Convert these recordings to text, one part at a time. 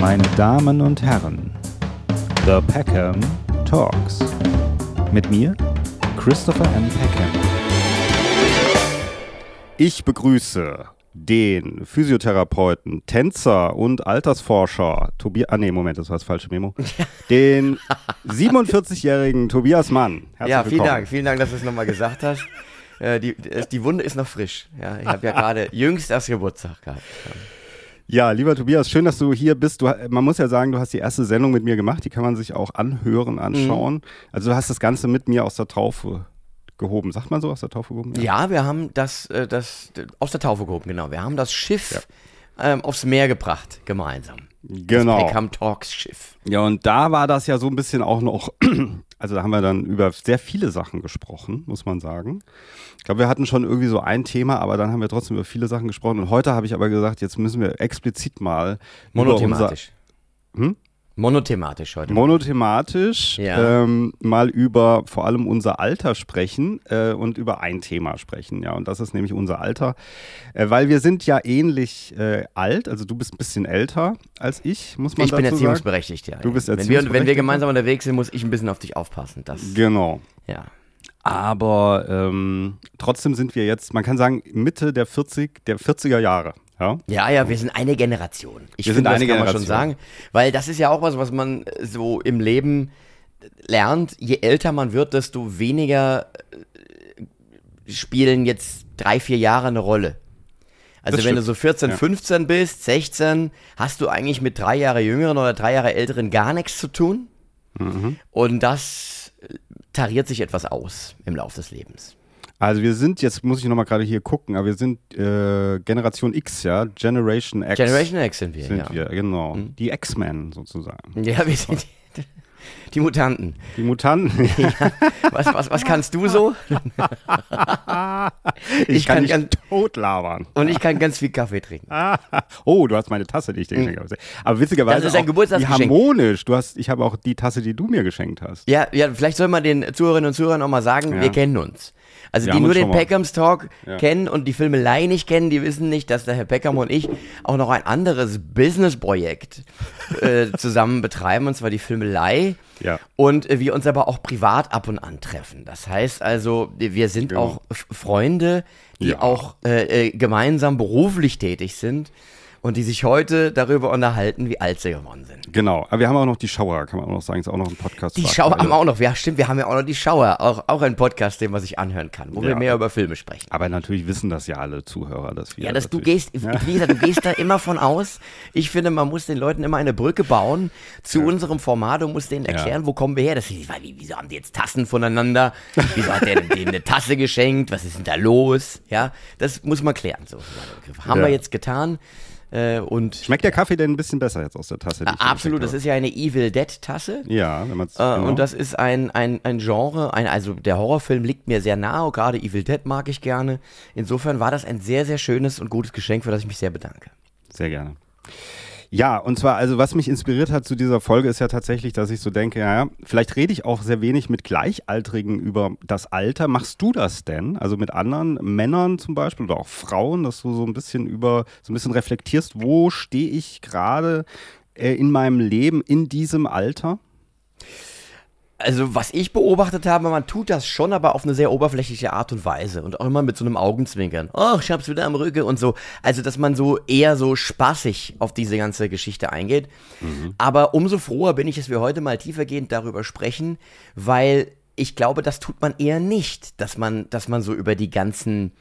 Meine Damen und Herren, The Peckham Talks. Mit mir, Christopher M. Peckham. Ich begrüße den Physiotherapeuten, Tänzer und Altersforscher Tobias. Ah, nee, Moment, das war das falsche Memo. Den 47-jährigen Tobias Mann. Herzlich ja, vielen willkommen. Dank. Vielen Dank, dass du es nochmal gesagt hast. Äh, die, die Wunde ist noch frisch. Ja, ich habe ja gerade jüngst erst Geburtstag gehabt. Ja, lieber Tobias, schön, dass du hier bist. Du, man muss ja sagen, du hast die erste Sendung mit mir gemacht. Die kann man sich auch anhören, anschauen. Mhm. Also du hast das Ganze mit mir aus der Taufe gehoben. Sagt man so, aus der Taufe gehoben? Ja, ja wir haben das, äh, das aus der Taufe gehoben, genau. Wir haben das Schiff ja. ähm, aufs Meer gebracht, gemeinsam. Genau. Das Peckham Talks Schiff. Ja, und da war das ja so ein bisschen auch noch, also da haben wir dann über sehr viele Sachen gesprochen, muss man sagen. Ich glaube, wir hatten schon irgendwie so ein Thema, aber dann haben wir trotzdem über viele Sachen gesprochen. Und heute habe ich aber gesagt, jetzt müssen wir explizit mal Monothematisch. Unser, hm? Monothematisch heute. Monothematisch ja. ähm, mal über vor allem unser Alter sprechen äh, und über ein Thema sprechen. Ja, und das ist nämlich unser Alter. Äh, weil wir sind ja ähnlich äh, alt, also du bist ein bisschen älter als ich, muss man ich dazu bin erziehungsberechtigt, ja. Du bist erziehungsberechtigt. Wenn wir, wenn wir gemeinsam unterwegs sind, muss ich ein bisschen auf dich aufpassen. Das, genau. Ja. Aber ähm, trotzdem sind wir jetzt, man kann sagen, Mitte der 40, der 40er Jahre. Ja? ja, ja, wir sind eine Generation. Ich wir finde, sind eine das kann Generation. man schon sagen, weil das ist ja auch was, was man so im Leben lernt. Je älter man wird, desto weniger äh, spielen jetzt drei, vier Jahre eine Rolle. Also wenn du so 14, ja. 15 bist, 16, hast du eigentlich mit drei Jahre jüngeren oder drei Jahre älteren gar nichts zu tun. Mhm. Und das tariert sich etwas aus im Laufe des Lebens. Also wir sind, jetzt muss ich nochmal gerade hier gucken, aber wir sind äh, Generation X, ja, Generation X. Generation X sind wir, sind ja. wir, genau. Mhm. Die X-Men sozusagen. Ja, wir sind die, die Mutanten. Die Mutanten? ja. was, was, was kannst du so? ich, ich, kann, kann dich tot labern. Und ich kann ganz viel Kaffee trinken. oh, du hast meine Tasse, die ich dir geschenkt habe. Aber witzigerweise das ist ein Geburtstagsgeschenk. Harmonisch. Du hast, ich habe auch die Tasse, die du mir geschenkt hast. Ja, ja, vielleicht soll man den Zuhörerinnen und Zuhörern auch mal sagen, ja. wir kennen uns. Also wir die nur den Peckhams Talk ja. kennen und die Filmelei nicht kennen, die wissen nicht, dass der Herr Peckham und ich auch noch ein anderes Business-Projekt äh, zusammen betreiben, und zwar die Filmelei. Ja. Und äh, wir uns aber auch privat ab und an treffen. Das heißt also, wir sind genau. auch Freunde, die ja. auch äh, äh, gemeinsam beruflich tätig sind und die sich heute darüber unterhalten, wie alt sie geworden sind. Genau, aber wir haben auch noch die Schauer, kann man auch noch sagen, ist auch noch ein Podcast. Die Schauer haben wir auch noch, ja stimmt, wir haben ja auch noch die Schauer, auch, auch ein Podcast, den man sich anhören kann, wo ja. wir mehr über Filme sprechen. Aber natürlich wissen das ja alle Zuhörer, dass wir. Ja, dass du gehst, ja. wie gesagt, du gehst da immer von aus. Ich finde, man muss den Leuten immer eine Brücke bauen zu ja. unserem Format und muss denen erklären, wo kommen wir her. Das ist, wieso haben die jetzt Tassen voneinander? Wieso hat der denen eine Tasse geschenkt? Was ist denn da los? Ja, das muss man klären. So, haben wir jetzt getan. Äh, und Schmeckt der Kaffee denn ein bisschen besser jetzt aus der Tasse? absolut, das ist ja eine Evil Dead Tasse. Ja, wenn man es. Äh, genau. Und das ist ein, ein, ein Genre, ein, also der Horrorfilm liegt mir sehr nahe, gerade Evil Dead mag ich gerne. Insofern war das ein sehr, sehr schönes und gutes Geschenk, für das ich mich sehr bedanke. Sehr gerne. Ja, und zwar, also was mich inspiriert hat zu dieser Folge ist ja tatsächlich, dass ich so denke, ja, vielleicht rede ich auch sehr wenig mit Gleichaltrigen über das Alter. Machst du das denn? Also mit anderen Männern zum Beispiel oder auch Frauen, dass du so ein bisschen über, so ein bisschen reflektierst, wo stehe ich gerade äh, in meinem Leben in diesem Alter? Also, was ich beobachtet habe, man tut das schon, aber auf eine sehr oberflächliche Art und Weise. Und auch immer mit so einem Augenzwinkern. Oh, ich hab's wieder am Rücken und so. Also, dass man so eher so spaßig auf diese ganze Geschichte eingeht. Mhm. Aber umso froher bin ich, dass wir heute mal tiefergehend darüber sprechen, weil ich glaube, das tut man eher nicht, dass man, dass man so über die ganzen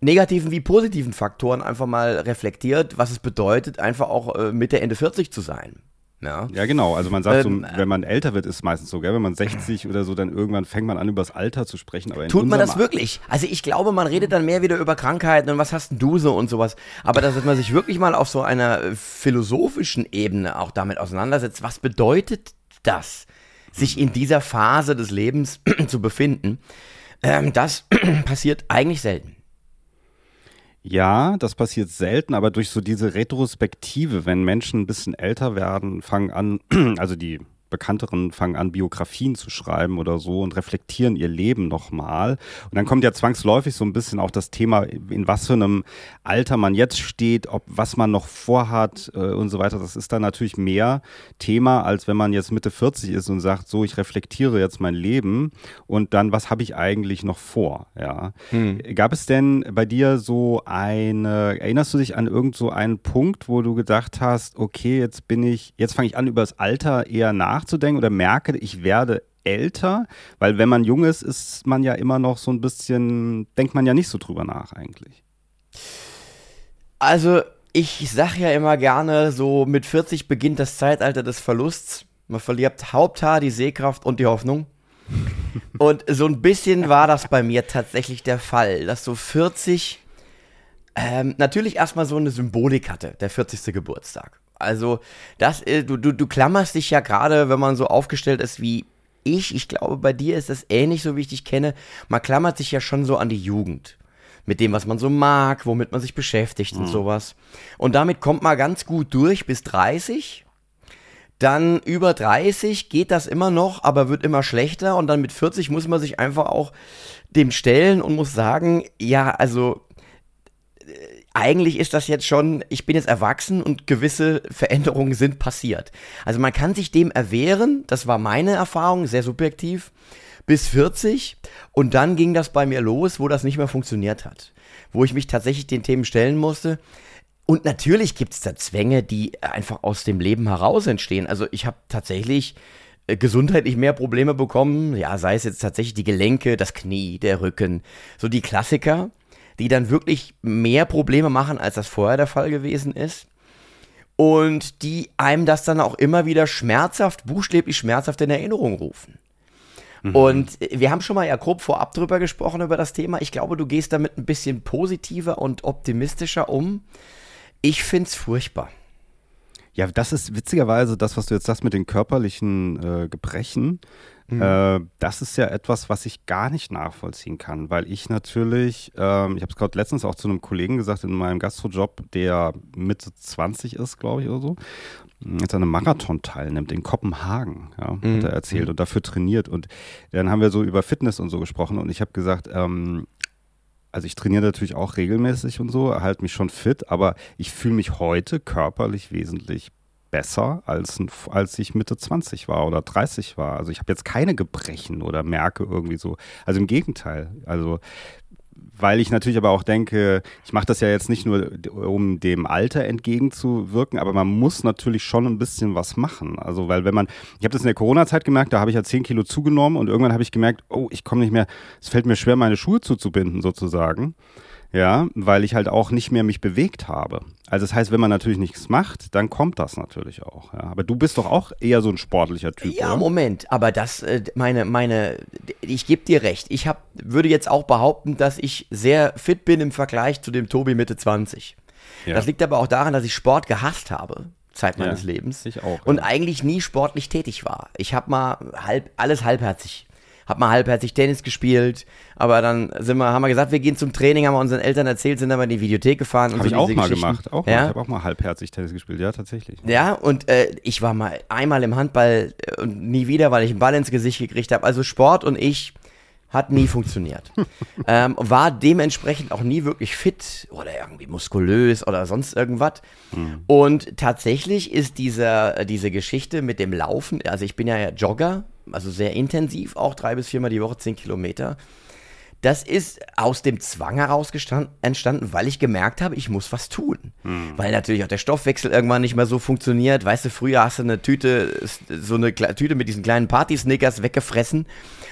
negativen wie positiven Faktoren einfach mal reflektiert, was es bedeutet, einfach auch äh, Mitte, Ende 40 zu sein. Ja. ja, genau. Also man sagt ähm, so, wenn man älter wird, ist es meistens so, gell? Wenn man 60 oder so, dann irgendwann fängt man an, über das Alter zu sprechen. Aber Tut man das wirklich? Also ich glaube, man redet dann mehr wieder über Krankheiten und was hast denn du so und sowas. Aber dass man sich wirklich mal auf so einer äh, philosophischen Ebene auch damit auseinandersetzt, was bedeutet das, sich in dieser Phase des Lebens zu befinden, ähm, das passiert eigentlich selten. Ja, das passiert selten, aber durch so diese Retrospektive, wenn Menschen ein bisschen älter werden, fangen an, also die bekannteren fangen an, Biografien zu schreiben oder so und reflektieren ihr Leben nochmal. Und dann kommt ja zwangsläufig so ein bisschen auch das Thema, in was für einem Alter man jetzt steht, ob was man noch vorhat äh, und so weiter. Das ist dann natürlich mehr Thema, als wenn man jetzt Mitte 40 ist und sagt, so, ich reflektiere jetzt mein Leben und dann, was habe ich eigentlich noch vor? Ja. Hm. Gab es denn bei dir so eine, erinnerst du dich an irgend so einen Punkt, wo du gedacht hast, okay, jetzt bin ich, jetzt fange ich an, über das Alter eher nachzudenken oder merke, ich werde älter? Weil wenn man jung ist, ist man ja immer noch so ein bisschen, denkt man ja nicht so drüber nach eigentlich. Also, ich sag ja immer gerne, so mit 40 beginnt das Zeitalter des Verlusts. Man verliert Haupthaar, die Sehkraft und die Hoffnung. Und so ein bisschen war das bei mir tatsächlich der Fall, dass so 40 ähm, natürlich erstmal so eine Symbolik hatte, der 40. Geburtstag. Also, das, äh, du, du, du klammerst dich ja gerade, wenn man so aufgestellt ist wie ich, ich glaube, bei dir ist das ähnlich so, wie ich dich kenne. Man klammert sich ja schon so an die Jugend. Mit dem, was man so mag, womit man sich beschäftigt mhm. und sowas. Und damit kommt man ganz gut durch bis 30. Dann über 30 geht das immer noch, aber wird immer schlechter. Und dann mit 40 muss man sich einfach auch dem stellen und muss sagen, ja, also eigentlich ist das jetzt schon, ich bin jetzt erwachsen und gewisse Veränderungen sind passiert. Also man kann sich dem erwehren, das war meine Erfahrung, sehr subjektiv, bis 40 und dann ging das bei mir los, wo das nicht mehr funktioniert hat. Wo ich mich tatsächlich den Themen stellen musste. Und natürlich gibt es da Zwänge, die einfach aus dem Leben heraus entstehen. Also ich habe tatsächlich äh, gesundheitlich mehr Probleme bekommen, ja, sei es jetzt tatsächlich die Gelenke, das Knie, der Rücken, so die Klassiker die dann wirklich mehr Probleme machen, als das vorher der Fall gewesen ist. Und die einem das dann auch immer wieder schmerzhaft, buchstäblich schmerzhaft in Erinnerung rufen. Mhm. Und wir haben schon mal ja grob vorab drüber gesprochen, über das Thema. Ich glaube, du gehst damit ein bisschen positiver und optimistischer um. Ich finde es furchtbar. Ja, das ist witzigerweise das, was du jetzt sagst mit den körperlichen äh, Gebrechen. Mhm. Äh, das ist ja etwas, was ich gar nicht nachvollziehen kann, weil ich natürlich, ähm, ich habe es gerade letztens auch zu einem Kollegen gesagt in meinem Gastrojob, der Mitte 20 ist, glaube ich, oder so, jetzt an einem Marathon teilnimmt in Kopenhagen, ja, mhm. hat er erzählt mhm. und dafür trainiert. Und dann haben wir so über Fitness und so gesprochen und ich habe gesagt, ähm, also ich trainiere natürlich auch regelmäßig und so, halte mich schon fit, aber ich fühle mich heute körperlich wesentlich besser, als, als ich Mitte 20 war oder 30 war. Also ich habe jetzt keine Gebrechen oder merke irgendwie so. Also im Gegenteil. Also weil ich natürlich aber auch denke, ich mache das ja jetzt nicht nur, um dem Alter entgegenzuwirken, aber man muss natürlich schon ein bisschen was machen. Also, weil wenn man, ich habe das in der Corona-Zeit gemerkt, da habe ich ja 10 Kilo zugenommen und irgendwann habe ich gemerkt, oh, ich komme nicht mehr, es fällt mir schwer, meine Schuhe zuzubinden sozusagen ja, weil ich halt auch nicht mehr mich bewegt habe. Also das heißt, wenn man natürlich nichts macht, dann kommt das natürlich auch. Ja. Aber du bist doch auch eher so ein sportlicher Typ. Ja, oder? Moment, aber das, äh, meine, meine, ich gebe dir recht. Ich hab, würde jetzt auch behaupten, dass ich sehr fit bin im Vergleich zu dem Tobi Mitte 20. Ja. Das liegt aber auch daran, dass ich Sport gehasst habe. Zeit meines ja, Lebens. Ich auch. Und eigentlich nie sportlich tätig war. Ich habe mal halb, alles halbherzig hab mal halbherzig Tennis gespielt, aber dann sind wir, haben wir gesagt, wir gehen zum Training, haben wir unseren Eltern erzählt, sind dann mal in die Videothek gefahren. Habe so ich auch mal gemacht, auch ja? mal. ich habe auch mal halbherzig Tennis gespielt, ja, tatsächlich. Ja, und äh, ich war mal einmal im Handball äh, und nie wieder, weil ich einen Ball ins Gesicht gekriegt habe. Also Sport und ich hat nie funktioniert. ähm, war dementsprechend auch nie wirklich fit oder irgendwie muskulös oder sonst irgendwas. Mhm. Und tatsächlich ist dieser, diese Geschichte mit dem Laufen, also ich bin ja Jogger, also sehr intensiv, auch drei bis viermal die Woche, zehn Kilometer. Das ist aus dem Zwang heraus entstanden, weil ich gemerkt habe, ich muss was tun. Hm. Weil natürlich auch der Stoffwechsel irgendwann nicht mehr so funktioniert. Weißt du, früher hast du eine Tüte, so eine Tüte mit diesen kleinen Party-Snickers weggefressen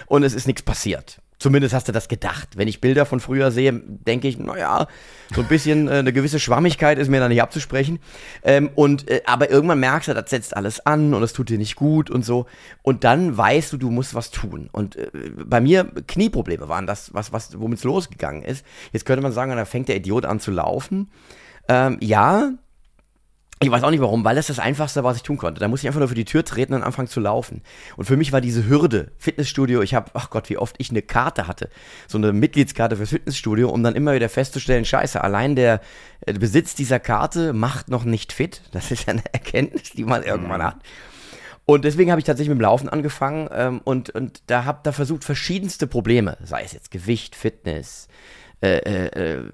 und es ist nichts passiert. Zumindest hast du das gedacht. Wenn ich Bilder von früher sehe, denke ich, naja, so ein bisschen äh, eine gewisse Schwammigkeit ist mir da nicht abzusprechen. Ähm, und, äh, aber irgendwann merkst du, das setzt alles an und es tut dir nicht gut und so. Und dann weißt du, du musst was tun. Und äh, bei mir Knieprobleme waren das, was, was, womit es losgegangen ist. Jetzt könnte man sagen, da fängt der Idiot an zu laufen. Ähm, ja, ich weiß auch nicht warum, weil das das Einfachste, was ich tun konnte. Da musste ich einfach nur für die Tür treten und anfangen zu laufen. Und für mich war diese Hürde, Fitnessstudio, ich habe, ach Gott, wie oft ich eine Karte hatte, so eine Mitgliedskarte fürs Fitnessstudio, um dann immer wieder festzustellen, scheiße, allein der Besitz dieser Karte macht noch nicht fit. Das ist ja eine Erkenntnis, die man irgendwann mhm. hat. Und deswegen habe ich tatsächlich mit dem Laufen angefangen ähm, und, und da habe da versucht, verschiedenste Probleme, sei es jetzt Gewicht, Fitness, äh, äh, äh,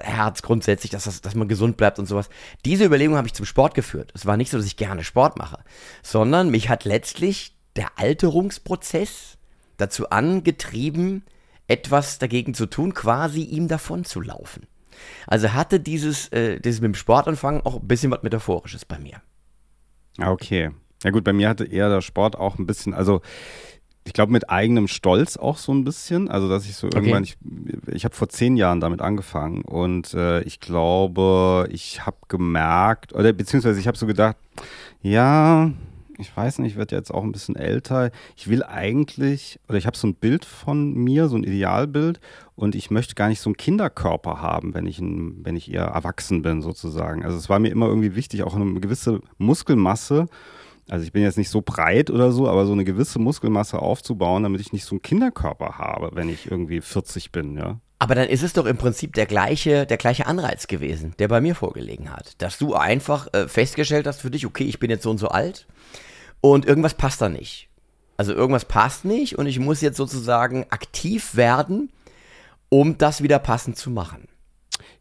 Herz grundsätzlich, dass, das, dass man gesund bleibt und sowas. Diese Überlegung habe ich zum Sport geführt. Es war nicht so, dass ich gerne Sport mache, sondern mich hat letztlich der Alterungsprozess dazu angetrieben, etwas dagegen zu tun, quasi ihm davon zu laufen. Also hatte dieses, äh, dieses mit dem Sportanfangen auch ein bisschen was Metaphorisches bei mir. Ah, okay. Ja gut, bei mir hatte eher der Sport auch ein bisschen, also ich glaube mit eigenem Stolz auch so ein bisschen. Also dass ich so okay. irgendwann, ich, ich habe vor zehn Jahren damit angefangen und äh, ich glaube, ich habe gemerkt, oder beziehungsweise ich habe so gedacht, ja, ich weiß nicht, ich werde jetzt auch ein bisschen älter. Ich will eigentlich, oder ich habe so ein Bild von mir, so ein Idealbild, und ich möchte gar nicht so einen Kinderkörper haben, wenn ich, ein, wenn ich eher erwachsen bin, sozusagen. Also es war mir immer irgendwie wichtig, auch eine gewisse Muskelmasse. Also ich bin jetzt nicht so breit oder so, aber so eine gewisse Muskelmasse aufzubauen, damit ich nicht so einen Kinderkörper habe, wenn ich irgendwie 40 bin, ja. Aber dann ist es doch im Prinzip der gleiche, der gleiche Anreiz gewesen, der bei mir vorgelegen hat. Dass du einfach äh, festgestellt hast für dich, okay, ich bin jetzt so und so alt und irgendwas passt da nicht. Also irgendwas passt nicht und ich muss jetzt sozusagen aktiv werden, um das wieder passend zu machen.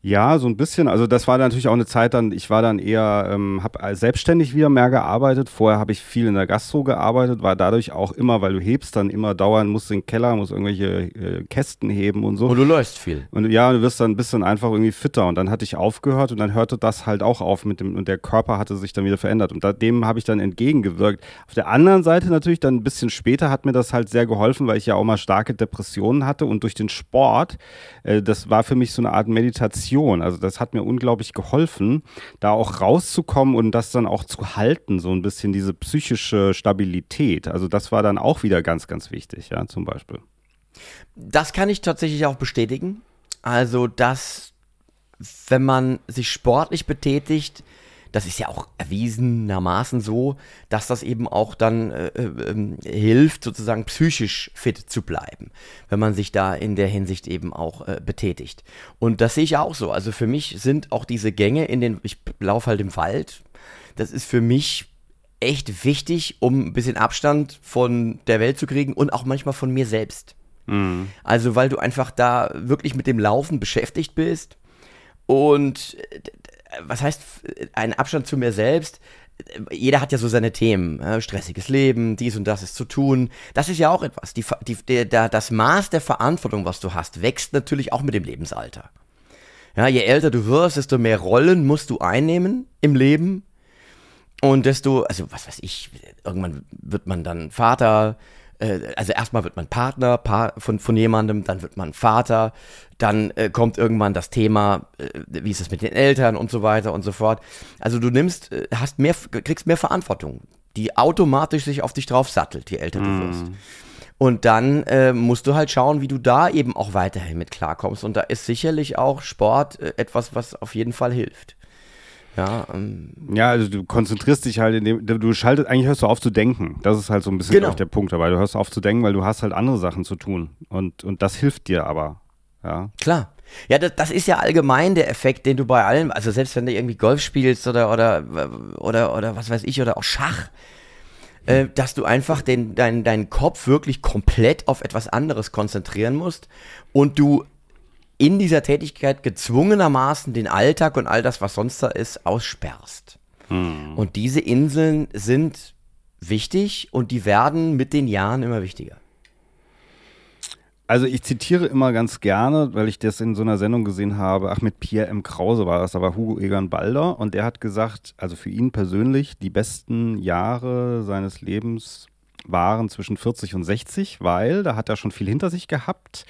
Ja, so ein bisschen. Also das war natürlich auch eine Zeit dann, ich war dann eher, ähm, habe selbstständig wieder mehr gearbeitet. Vorher habe ich viel in der Gastro gearbeitet, war dadurch auch immer, weil du hebst, dann immer dauern, musst in den Keller, musst irgendwelche äh, Kästen heben und so. Und du läufst viel. Und ja, du wirst dann ein bisschen einfach irgendwie fitter. Und dann hatte ich aufgehört und dann hörte das halt auch auf mit dem, und der Körper hatte sich dann wieder verändert. Und da, dem habe ich dann entgegengewirkt. Auf der anderen Seite natürlich dann ein bisschen später hat mir das halt sehr geholfen, weil ich ja auch mal starke Depressionen hatte und durch den Sport, äh, das war für mich so eine Art Meditation Meditation. Also das hat mir unglaublich geholfen, da auch rauszukommen und das dann auch zu halten, so ein bisschen diese psychische Stabilität. Also das war dann auch wieder ganz, ganz wichtig, ja, zum Beispiel. Das kann ich tatsächlich auch bestätigen. Also, dass wenn man sich sportlich betätigt, das ist ja auch erwiesenermaßen so, dass das eben auch dann äh, äh, hilft, sozusagen psychisch fit zu bleiben, wenn man sich da in der Hinsicht eben auch äh, betätigt. Und das sehe ich auch so. Also für mich sind auch diese Gänge in den, ich laufe halt im Wald, das ist für mich echt wichtig, um ein bisschen Abstand von der Welt zu kriegen und auch manchmal von mir selbst. Mhm. Also weil du einfach da wirklich mit dem Laufen beschäftigt bist und was heißt ein Abstand zu mir selbst? Jeder hat ja so seine Themen, äh, stressiges Leben, dies und das ist zu tun. Das ist ja auch etwas. Die, die, der, der, das Maß der Verantwortung, was du hast, wächst natürlich auch mit dem Lebensalter. Ja, je älter du wirst, desto mehr Rollen musst du einnehmen im Leben. Und desto, also was weiß ich, irgendwann wird man dann Vater, äh, also erstmal wird man Partner pa von, von jemandem, dann wird man Vater, dann äh, kommt irgendwann das Thema, äh, wie ist es mit den Eltern und so weiter und so fort. Also du nimmst, äh, hast mehr, kriegst mehr Verantwortung, die automatisch sich auf dich drauf sattelt, je älter mm. du wirst. Und dann äh, musst du halt schauen, wie du da eben auch weiterhin mit klarkommst. Und da ist sicherlich auch Sport äh, etwas, was auf jeden Fall hilft. Ja, ähm, ja, also du konzentrierst dich halt, in dem, du schaltest, eigentlich hörst du auf zu denken. Das ist halt so ein bisschen genau. der Punkt dabei. Du hörst auf zu denken, weil du hast halt andere Sachen zu tun. Und, und das hilft dir aber. Ja. Klar. Ja, das, das ist ja allgemein der Effekt, den du bei allem, also selbst wenn du irgendwie Golf spielst oder, oder, oder, oder was weiß ich, oder auch Schach, äh, dass du einfach den, dein, deinen Kopf wirklich komplett auf etwas anderes konzentrieren musst und du in dieser Tätigkeit gezwungenermaßen den Alltag und all das, was sonst da ist, aussperrst. Hm. Und diese Inseln sind wichtig und die werden mit den Jahren immer wichtiger. Also ich zitiere immer ganz gerne, weil ich das in so einer Sendung gesehen habe, ach mit Pierre M. Krause war das, da war Hugo Egan Balder und der hat gesagt, also für ihn persönlich, die besten Jahre seines Lebens waren zwischen 40 und 60, weil da hat er schon viel hinter sich gehabt.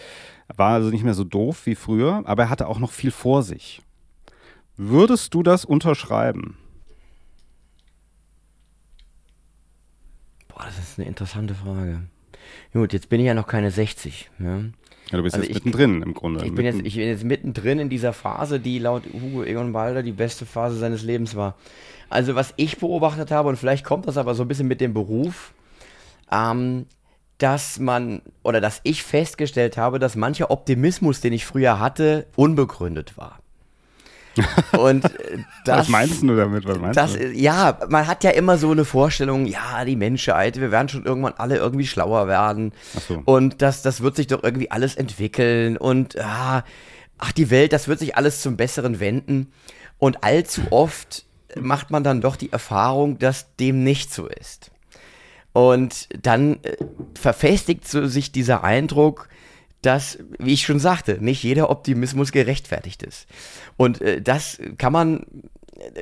War also nicht mehr so doof wie früher, aber er hatte auch noch viel vor sich. Würdest du das unterschreiben? Boah, das ist eine interessante Frage. Gut, jetzt bin ich ja noch keine 60. Ne? Ja, du bist also jetzt ich, mittendrin im Grunde. Ich bin, jetzt, ich bin jetzt mittendrin in dieser Phase, die laut Hugo Egon Balder die beste Phase seines Lebens war. Also was ich beobachtet habe, und vielleicht kommt das aber so ein bisschen mit dem Beruf, ähm, dass man oder dass ich festgestellt habe, dass mancher Optimismus, den ich früher hatte, unbegründet war. Und äh, das, Was meinst du damit? Was meinst das, du? ja, man hat ja immer so eine Vorstellung, ja, die Menschheit, wir werden schon irgendwann alle irgendwie schlauer werden. Ach so. Und das, das wird sich doch irgendwie alles entwickeln. Und ah, ach, die Welt, das wird sich alles zum Besseren wenden. Und allzu oft macht man dann doch die Erfahrung, dass dem nicht so ist. Und dann äh, verfestigt so sich dieser Eindruck, dass, wie ich schon sagte, nicht jeder Optimismus gerechtfertigt ist. Und äh, das kann man,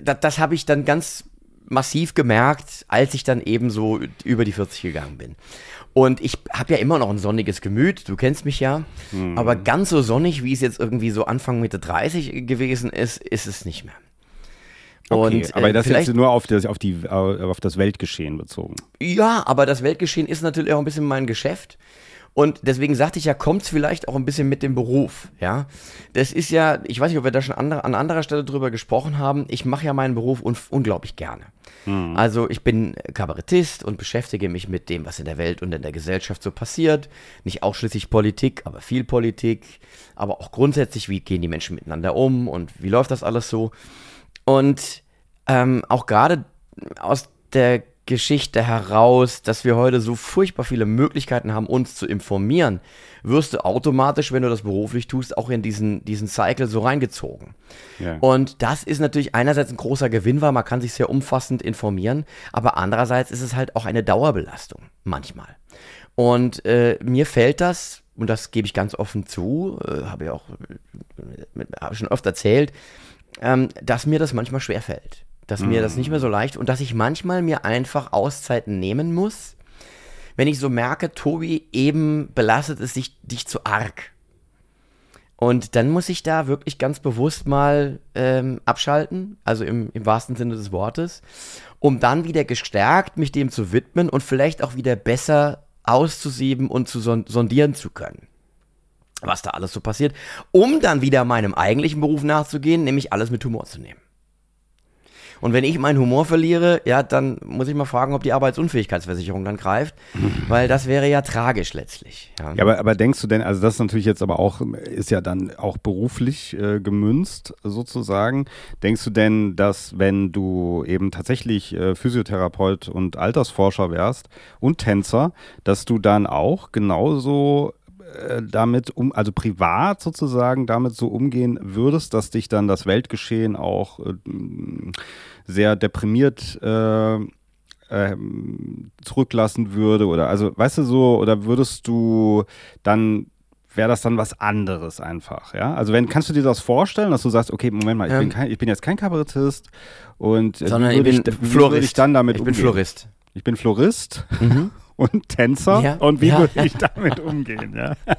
das, das habe ich dann ganz massiv gemerkt, als ich dann eben so über die 40 gegangen bin. Und ich habe ja immer noch ein sonniges Gemüt, du kennst mich ja, aber ganz so sonnig, wie es jetzt irgendwie so Anfang Mitte 30 gewesen ist, ist es nicht mehr. Okay, Und, aber äh, das jetzt nur auf das, auf, die, äh, auf das Weltgeschehen bezogen. Ja, aber das Weltgeschehen ist natürlich auch ein bisschen mein Geschäft. Und deswegen sagte ich ja, kommt's vielleicht auch ein bisschen mit dem Beruf, ja. Das ist ja, ich weiß nicht, ob wir da schon andere, an anderer Stelle drüber gesprochen haben. Ich mache ja meinen Beruf un unglaublich gerne. Also ich bin Kabarettist und beschäftige mich mit dem, was in der Welt und in der Gesellschaft so passiert. Nicht ausschließlich Politik, aber viel Politik. Aber auch grundsätzlich, wie gehen die Menschen miteinander um und wie läuft das alles so. Und ähm, auch gerade aus der Geschichte heraus, dass wir heute so furchtbar viele Möglichkeiten haben, uns zu informieren, wirst du automatisch, wenn du das beruflich tust, auch in diesen, diesen Cycle so reingezogen. Ja. Und das ist natürlich einerseits ein großer Gewinn, weil man kann sich sehr umfassend informieren, aber andererseits ist es halt auch eine Dauerbelastung, manchmal. Und äh, mir fällt das, und das gebe ich ganz offen zu, äh, habe ich auch äh, hab schon oft erzählt, ähm, dass mir das manchmal schwerfällt. Dass mir das nicht mehr so leicht und dass ich manchmal mir einfach Auszeiten nehmen muss, wenn ich so merke, Tobi, eben belastet es dich, dich zu arg. Und dann muss ich da wirklich ganz bewusst mal ähm, abschalten, also im, im wahrsten Sinne des Wortes, um dann wieder gestärkt mich dem zu widmen und vielleicht auch wieder besser auszusieben und zu son sondieren zu können was da alles so passiert, um dann wieder meinem eigentlichen Beruf nachzugehen, nämlich alles mit Humor zu nehmen. Und wenn ich meinen Humor verliere, ja, dann muss ich mal fragen, ob die Arbeitsunfähigkeitsversicherung dann greift, weil das wäre ja tragisch letztlich. Ja. Ja, aber, aber denkst du denn, also das ist natürlich jetzt aber auch, ist ja dann auch beruflich äh, gemünzt sozusagen. Denkst du denn, dass wenn du eben tatsächlich äh, Physiotherapeut und Altersforscher wärst und Tänzer, dass du dann auch genauso damit um, also privat sozusagen damit so umgehen würdest, dass dich dann das Weltgeschehen auch äh, sehr deprimiert äh, ähm, zurücklassen würde oder also weißt du so oder würdest du dann wäre das dann was anderes einfach, ja? Also wenn kannst du dir das vorstellen, dass du sagst, okay, Moment mal, ich, bin, Ähm. kein, ich bin jetzt kein Kabarettist und äh, Sondern ich bin ich, Florist. ich dann damit ich bin umgehen? Florist. Ich bin Florist und Tänzer Ja, und wie ja. würde ich damit umgehen, ja?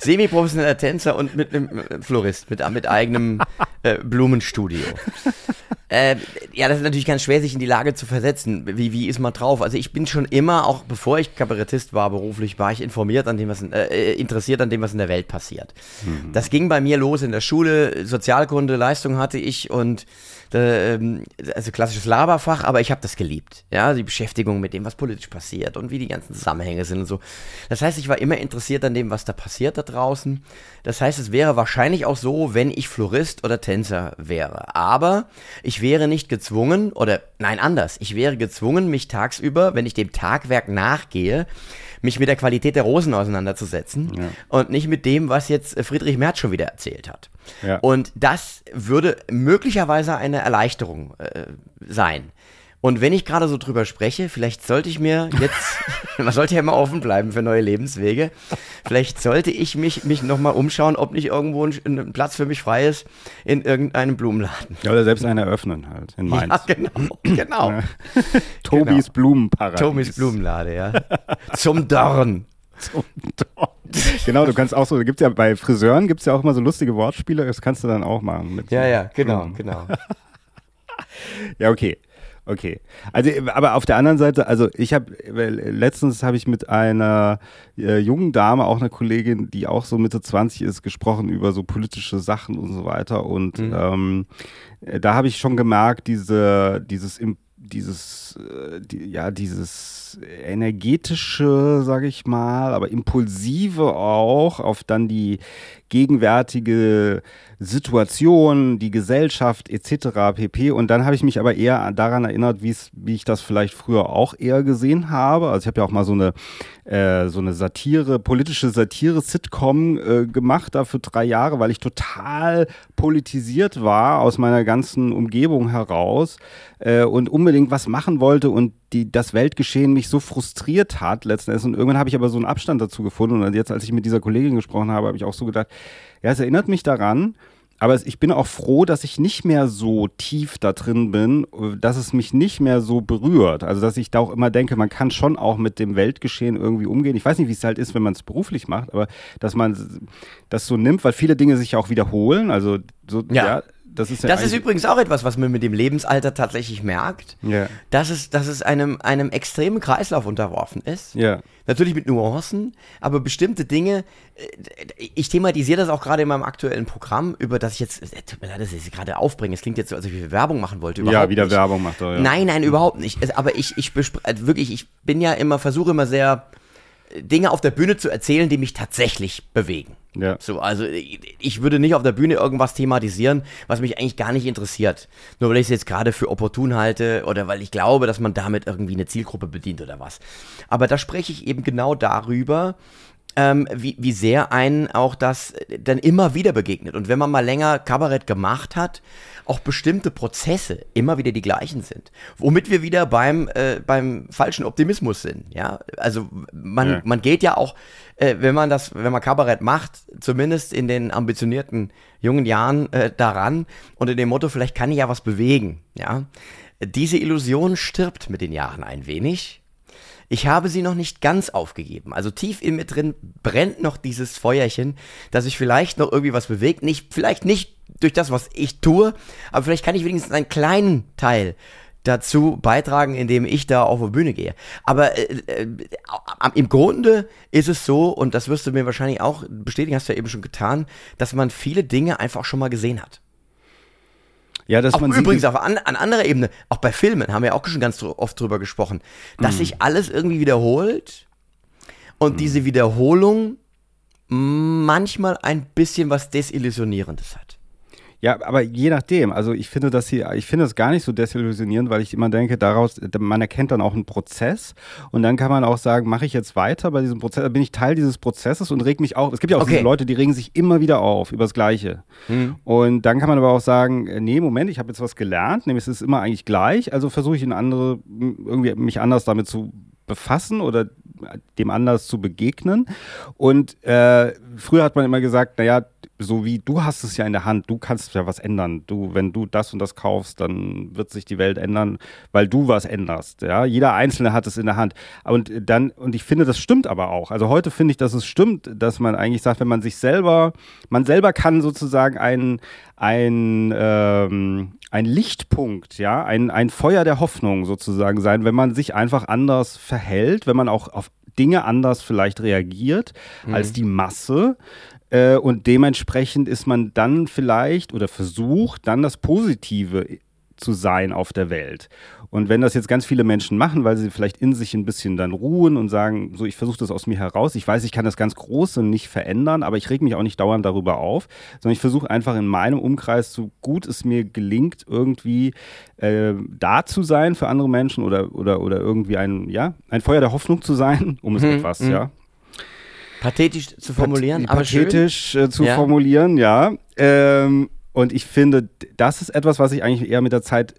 Semi-professioneller Tänzer und mit einem äh, Florist, mit, mit eigenem äh, Blumenstudio. Äh, ja, das ist natürlich ganz schwer, sich in die Lage zu versetzen. Wie, wie ist man drauf? Also ich bin schon immer, auch bevor ich Kabarettist war, beruflich, war ich informiert an dem, was in, äh, interessiert an dem, was in der Welt passiert. Das ging bei mir los in der Schule. Sozialkunde, Leistung hatte ich und äh, also klassisches Laberfach, aber ich habe das geliebt. Ja, die Beschäftigung mit dem, was politisch passiert und wie die ganzen Zusammenhänge sind und so. Das heißt, ich war immer interessiert an dem, was da passiert da draußen. Das heißt, es wäre wahrscheinlich auch so, wenn ich Florist oder Tänzer wäre. Aber ich wäre nicht gezwungen, oder nein, anders. Ich wäre gezwungen, mich tagsüber, wenn ich dem Tagwerk nachgehe, mich mit der Qualität der Rosen auseinanderzusetzen Ja. und nicht mit dem, was jetzt äh, Friedrich Merz schon wieder erzählt hat. Ja. Und das würde möglicherweise eine Erleichterung äh, sein. Und wenn ich gerade so drüber spreche, vielleicht sollte ich mir jetzt, man sollte ja immer offen bleiben für neue Lebenswege, vielleicht sollte ich mich, mich nochmal umschauen, ob nicht irgendwo ein, ein Platz für mich frei ist in irgendeinem Blumenladen. ja oder selbst einen eröffnen halt in Mainz. Ja, genau, genau. Tobis Blumenparadies. Tomis Blumenlade, ja. Zum Dorn. genau, du kannst auch so, da gibt's ja bei Friseuren gibt's ja auch immer so lustige Wortspiele, das kannst du dann auch machen. Mit so Ja, ja, genau, Blumen. genau. Ja, okay. Okay. Also, aber auf der anderen Seite, also ich habe letztens habe ich mit einer äh, jungen Dame, auch einer Kollegin, die auch so Mitte 20 ist, gesprochen über so politische Sachen und so weiter. Und ähm, äh, da habe ich schon gemerkt, diese, dieses, dieses, äh, die, ja, dieses energetische, sage ich mal, aber impulsive auch, auf dann die gegenwärtige Situation, die Gesellschaft etc. pp. Und dann habe ich mich aber eher daran erinnert, wie ich das vielleicht früher auch eher gesehen habe. Also ich habe ja auch mal so eine äh, so eine Satire, politische Satire-Sitcom äh, gemacht da für drei Jahre, weil ich total politisiert war aus meiner ganzen Umgebung heraus äh, und unbedingt was machen wollte und die, das Weltgeschehen mich so frustriert hat letzten Endes. Und irgendwann habe ich aber so einen Abstand dazu gefunden. Und jetzt, als ich mit dieser Kollegin gesprochen habe, habe ich auch so gedacht, ja, es erinnert mich daran, aber ich bin auch froh, dass ich nicht mehr so tief da drin bin, dass es mich nicht mehr so berührt. Also, dass ich da auch immer denke, man kann schon auch mit dem Weltgeschehen irgendwie umgehen. Ich weiß nicht, wie es halt ist, wenn man es beruflich macht, aber dass man das so nimmt, weil viele Dinge sich auch wiederholen. Also, so, ja. ja das ist, ja das ist übrigens auch etwas, was man mit dem Lebensalter tatsächlich merkt, ja. dass es, dass es einem, einem extremen Kreislauf unterworfen ist. Ja. Natürlich mit Nuancen, aber bestimmte Dinge, äh, ich thematisiere das auch gerade in meinem aktuellen Programm, über das ich jetzt, äh, tut mir leid, dass ich es gerade aufbringe, es klingt jetzt so, als ob ich Werbung machen wollte. Überhaupt ja, wieder nicht. Werbung macht er, ja. Nein, nein, überhaupt nicht. Aber ich, ich also wirklich, ich bin ja immer, versuche immer sehr, Dinge auf der Bühne zu erzählen, die mich tatsächlich bewegen. Ja. So, also ich würde nicht auf der Bühne irgendwas thematisieren, was mich eigentlich gar nicht interessiert. Nur weil ich es jetzt gerade für opportun halte oder weil ich glaube, dass man damit irgendwie eine Zielgruppe bedient oder was. Aber da spreche ich eben genau darüber, ähm, wie, wie sehr einen auch das dann immer wieder begegnet. Und wenn man mal länger Kabarett gemacht hat, auch bestimmte Prozesse immer wieder die gleichen sind. Womit wir wieder beim, äh, beim falschen Optimismus sind. Ja, also man, ja. man geht ja auch, äh, wenn man das, wenn man Kabarett macht, zumindest in den ambitionierten jungen Jahren äh, daran unter dem Motto, vielleicht kann ich ja was bewegen. Ja, diese Illusion stirbt mit den Jahren ein wenig. Ich habe sie noch nicht ganz aufgegeben. Also tief in mir drin brennt noch dieses Feuerchen, dass ich vielleicht noch irgendwie was bewegt. Nicht, vielleicht nicht durch das, was ich tue, aber vielleicht kann ich wenigstens einen kleinen Teil dazu beitragen, indem ich da auf die Bühne gehe. Aber äh, äh, im Grunde ist es so, und das wirst du mir wahrscheinlich auch bestätigen, hast du ja eben schon getan, dass man viele Dinge einfach schon mal gesehen hat. Ja, dass auch man übrigens auf an, an anderer Ebene, auch bei Filmen haben wir auch schon ganz oft drüber gesprochen, dass mm. sich alles irgendwie wiederholt und mm. diese Wiederholung manchmal ein bisschen was Desillusionierendes hat. Ja, aber je nachdem. Also ich finde das hier, ich finde das gar nicht so desillusionierend, weil ich immer denke, daraus, man erkennt dann auch einen Prozess und dann kann man auch sagen, mache ich jetzt weiter bei diesem Prozess, bin ich Teil dieses Prozesses und reg mich auch. Es gibt ja auch okay. Leute, die regen sich immer wieder auf über das Gleiche. Mhm. Und dann kann man aber auch sagen, äh, nee, Moment, ich habe jetzt was gelernt, nämlich es ist immer eigentlich gleich, also versuche ich in andere, irgendwie mich anders damit zu befassen oder dem anders zu begegnen. Und äh, früher hat man immer gesagt, naja, so wie du hast es ja in der Hand, du kannst ja was ändern. Du, wenn du das und das kaufst, dann wird sich die Welt ändern, weil du was änderst. Ja, jeder Einzelne hat es in der Hand. Und dann, und ich finde, das stimmt aber auch. Also heute finde ich, dass es stimmt, dass man eigentlich sagt, wenn man sich selber, man selber kann sozusagen ein, ein, ähm, ein Lichtpunkt, ja, ein, ein Feuer der Hoffnung sozusagen sein, wenn man sich einfach anders verhält, wenn man auch auf Dinge anders vielleicht reagiert mhm. als die Masse. Äh, und dementsprechend ist man dann vielleicht oder versucht dann das Positive zu sein auf der Welt. Und wenn das jetzt ganz viele Menschen machen, weil sie vielleicht in sich ein bisschen dann ruhen und sagen, so ich versuche das aus mir heraus, ich weiß, ich kann das ganz Große nicht verändern, aber ich reg mich auch nicht dauernd darüber auf, sondern ich versuche einfach in meinem Umkreis, so gut es mir gelingt, irgendwie äh, da zu sein für andere Menschen oder, oder, oder irgendwie ein, ja, ein Feuer der Hoffnung zu sein, um es mhm. etwas, mhm. ja, Pathetisch zu formulieren, Pat Pathetisch äh, zu ja. formulieren, ja. Ähm, und ich finde, das ist etwas, was ich eigentlich eher mit der Zeit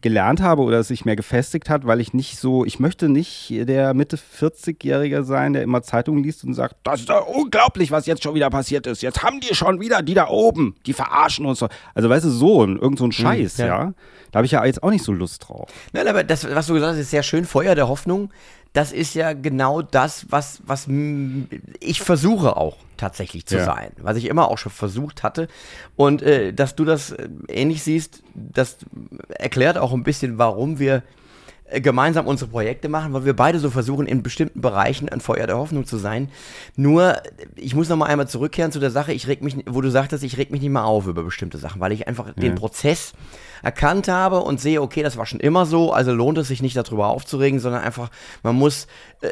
gelernt habe oder sich mehr gefestigt hat, weil ich nicht so, ich möchte nicht der Mitte 40-Jährige sein, der immer Zeitungen liest und sagt, das ist doch unglaublich, was jetzt schon wieder passiert ist. Jetzt haben die schon wieder die da oben, die verarschen uns. So. Also weißt du, so ein, irgend so ein hm, Scheiß, ja. ja. Da habe ich ja jetzt auch nicht so Lust drauf. Nein, aber das, was du gesagt hast, ist sehr schön. Feuer der Hoffnung das ist ja genau das, was, was ich versuche auch tatsächlich zu ja. sein, was ich immer auch schon versucht hatte. Und äh, dass du das äh, ähnlich siehst, das erklärt auch ein bisschen, warum wir gemeinsam unsere Projekte machen, weil wir beide so versuchen, in bestimmten Bereichen ein Feuer der Hoffnung zu sein. Nur, ich muss noch mal einmal zurückkehren zu der Sache, ich reg mich, wo du sagtest, ich reg mich nicht mehr auf über bestimmte Sachen, weil ich einfach ja. den Prozess erkannt habe und sehe, okay, das war schon immer so, also lohnt es sich nicht darüber aufzuregen, sondern einfach, man muss äh,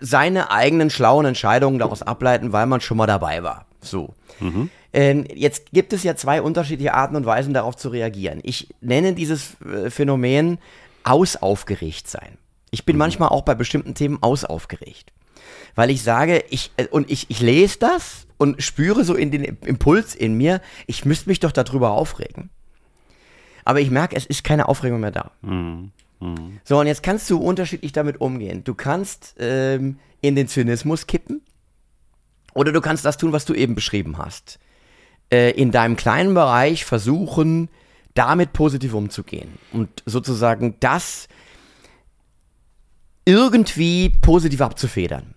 seine eigenen schlauen Entscheidungen daraus ableiten, weil man schon mal dabei war. So. Mhm. Ähm, jetzt gibt es ja zwei unterschiedliche Arten und Weisen, darauf zu reagieren. Ich nenne dieses äh, Phänomen ausaufgeregt sein. Ich bin mhm. manchmal auch bei bestimmten Themen ausaufgeregt. Weil ich sage, ich, äh, und ich, ich lese das und spüre so in den Impuls in mir, ich müsste mich doch darüber aufregen. Aber ich merke, es ist keine Aufregung mehr da. Mhm. Mhm. So, und jetzt kannst du unterschiedlich damit umgehen. Du kannst ähm, in den Zynismus kippen oder du kannst das tun, was du eben beschrieben hast. Äh, in deinem kleinen Bereich versuchen, damit positiv umzugehen und sozusagen das irgendwie positiv abzufedern.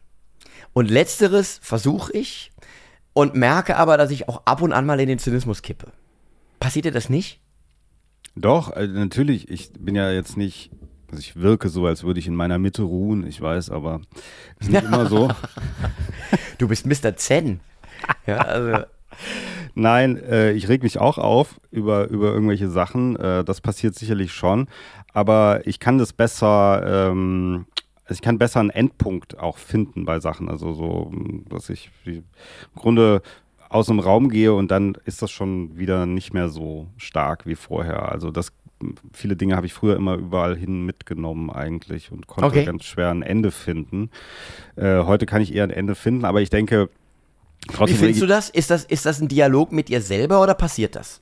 Und letzteres versuche ich und merke aber, dass ich auch ab und an mal in den Zynismus kippe. Passiert dir das nicht? Doch, also natürlich. Ich bin ja jetzt nicht, also ich wirke so, als würde ich in meiner Mitte ruhen. Ich weiß, aber ist nicht immer so. Du bist Mr. Zen. Ja, also. Nein, äh, ich reg mich auch auf über, über irgendwelche Sachen. Äh, das passiert sicherlich schon. Aber ich kann das besser, ähm, also ich kann besser einen Endpunkt auch finden bei Sachen. Also so, dass ich im Grunde aus dem Raum gehe und dann ist das schon wieder nicht mehr so stark wie vorher. Also das viele Dinge habe ich früher immer überall hin mitgenommen eigentlich und konnte okay. ganz schwer ein Ende finden. Äh, heute kann ich eher ein Ende finden, aber ich denke, Trotzdem Wie findest du das? Ist, das? ist das ein Dialog mit dir selber oder passiert das?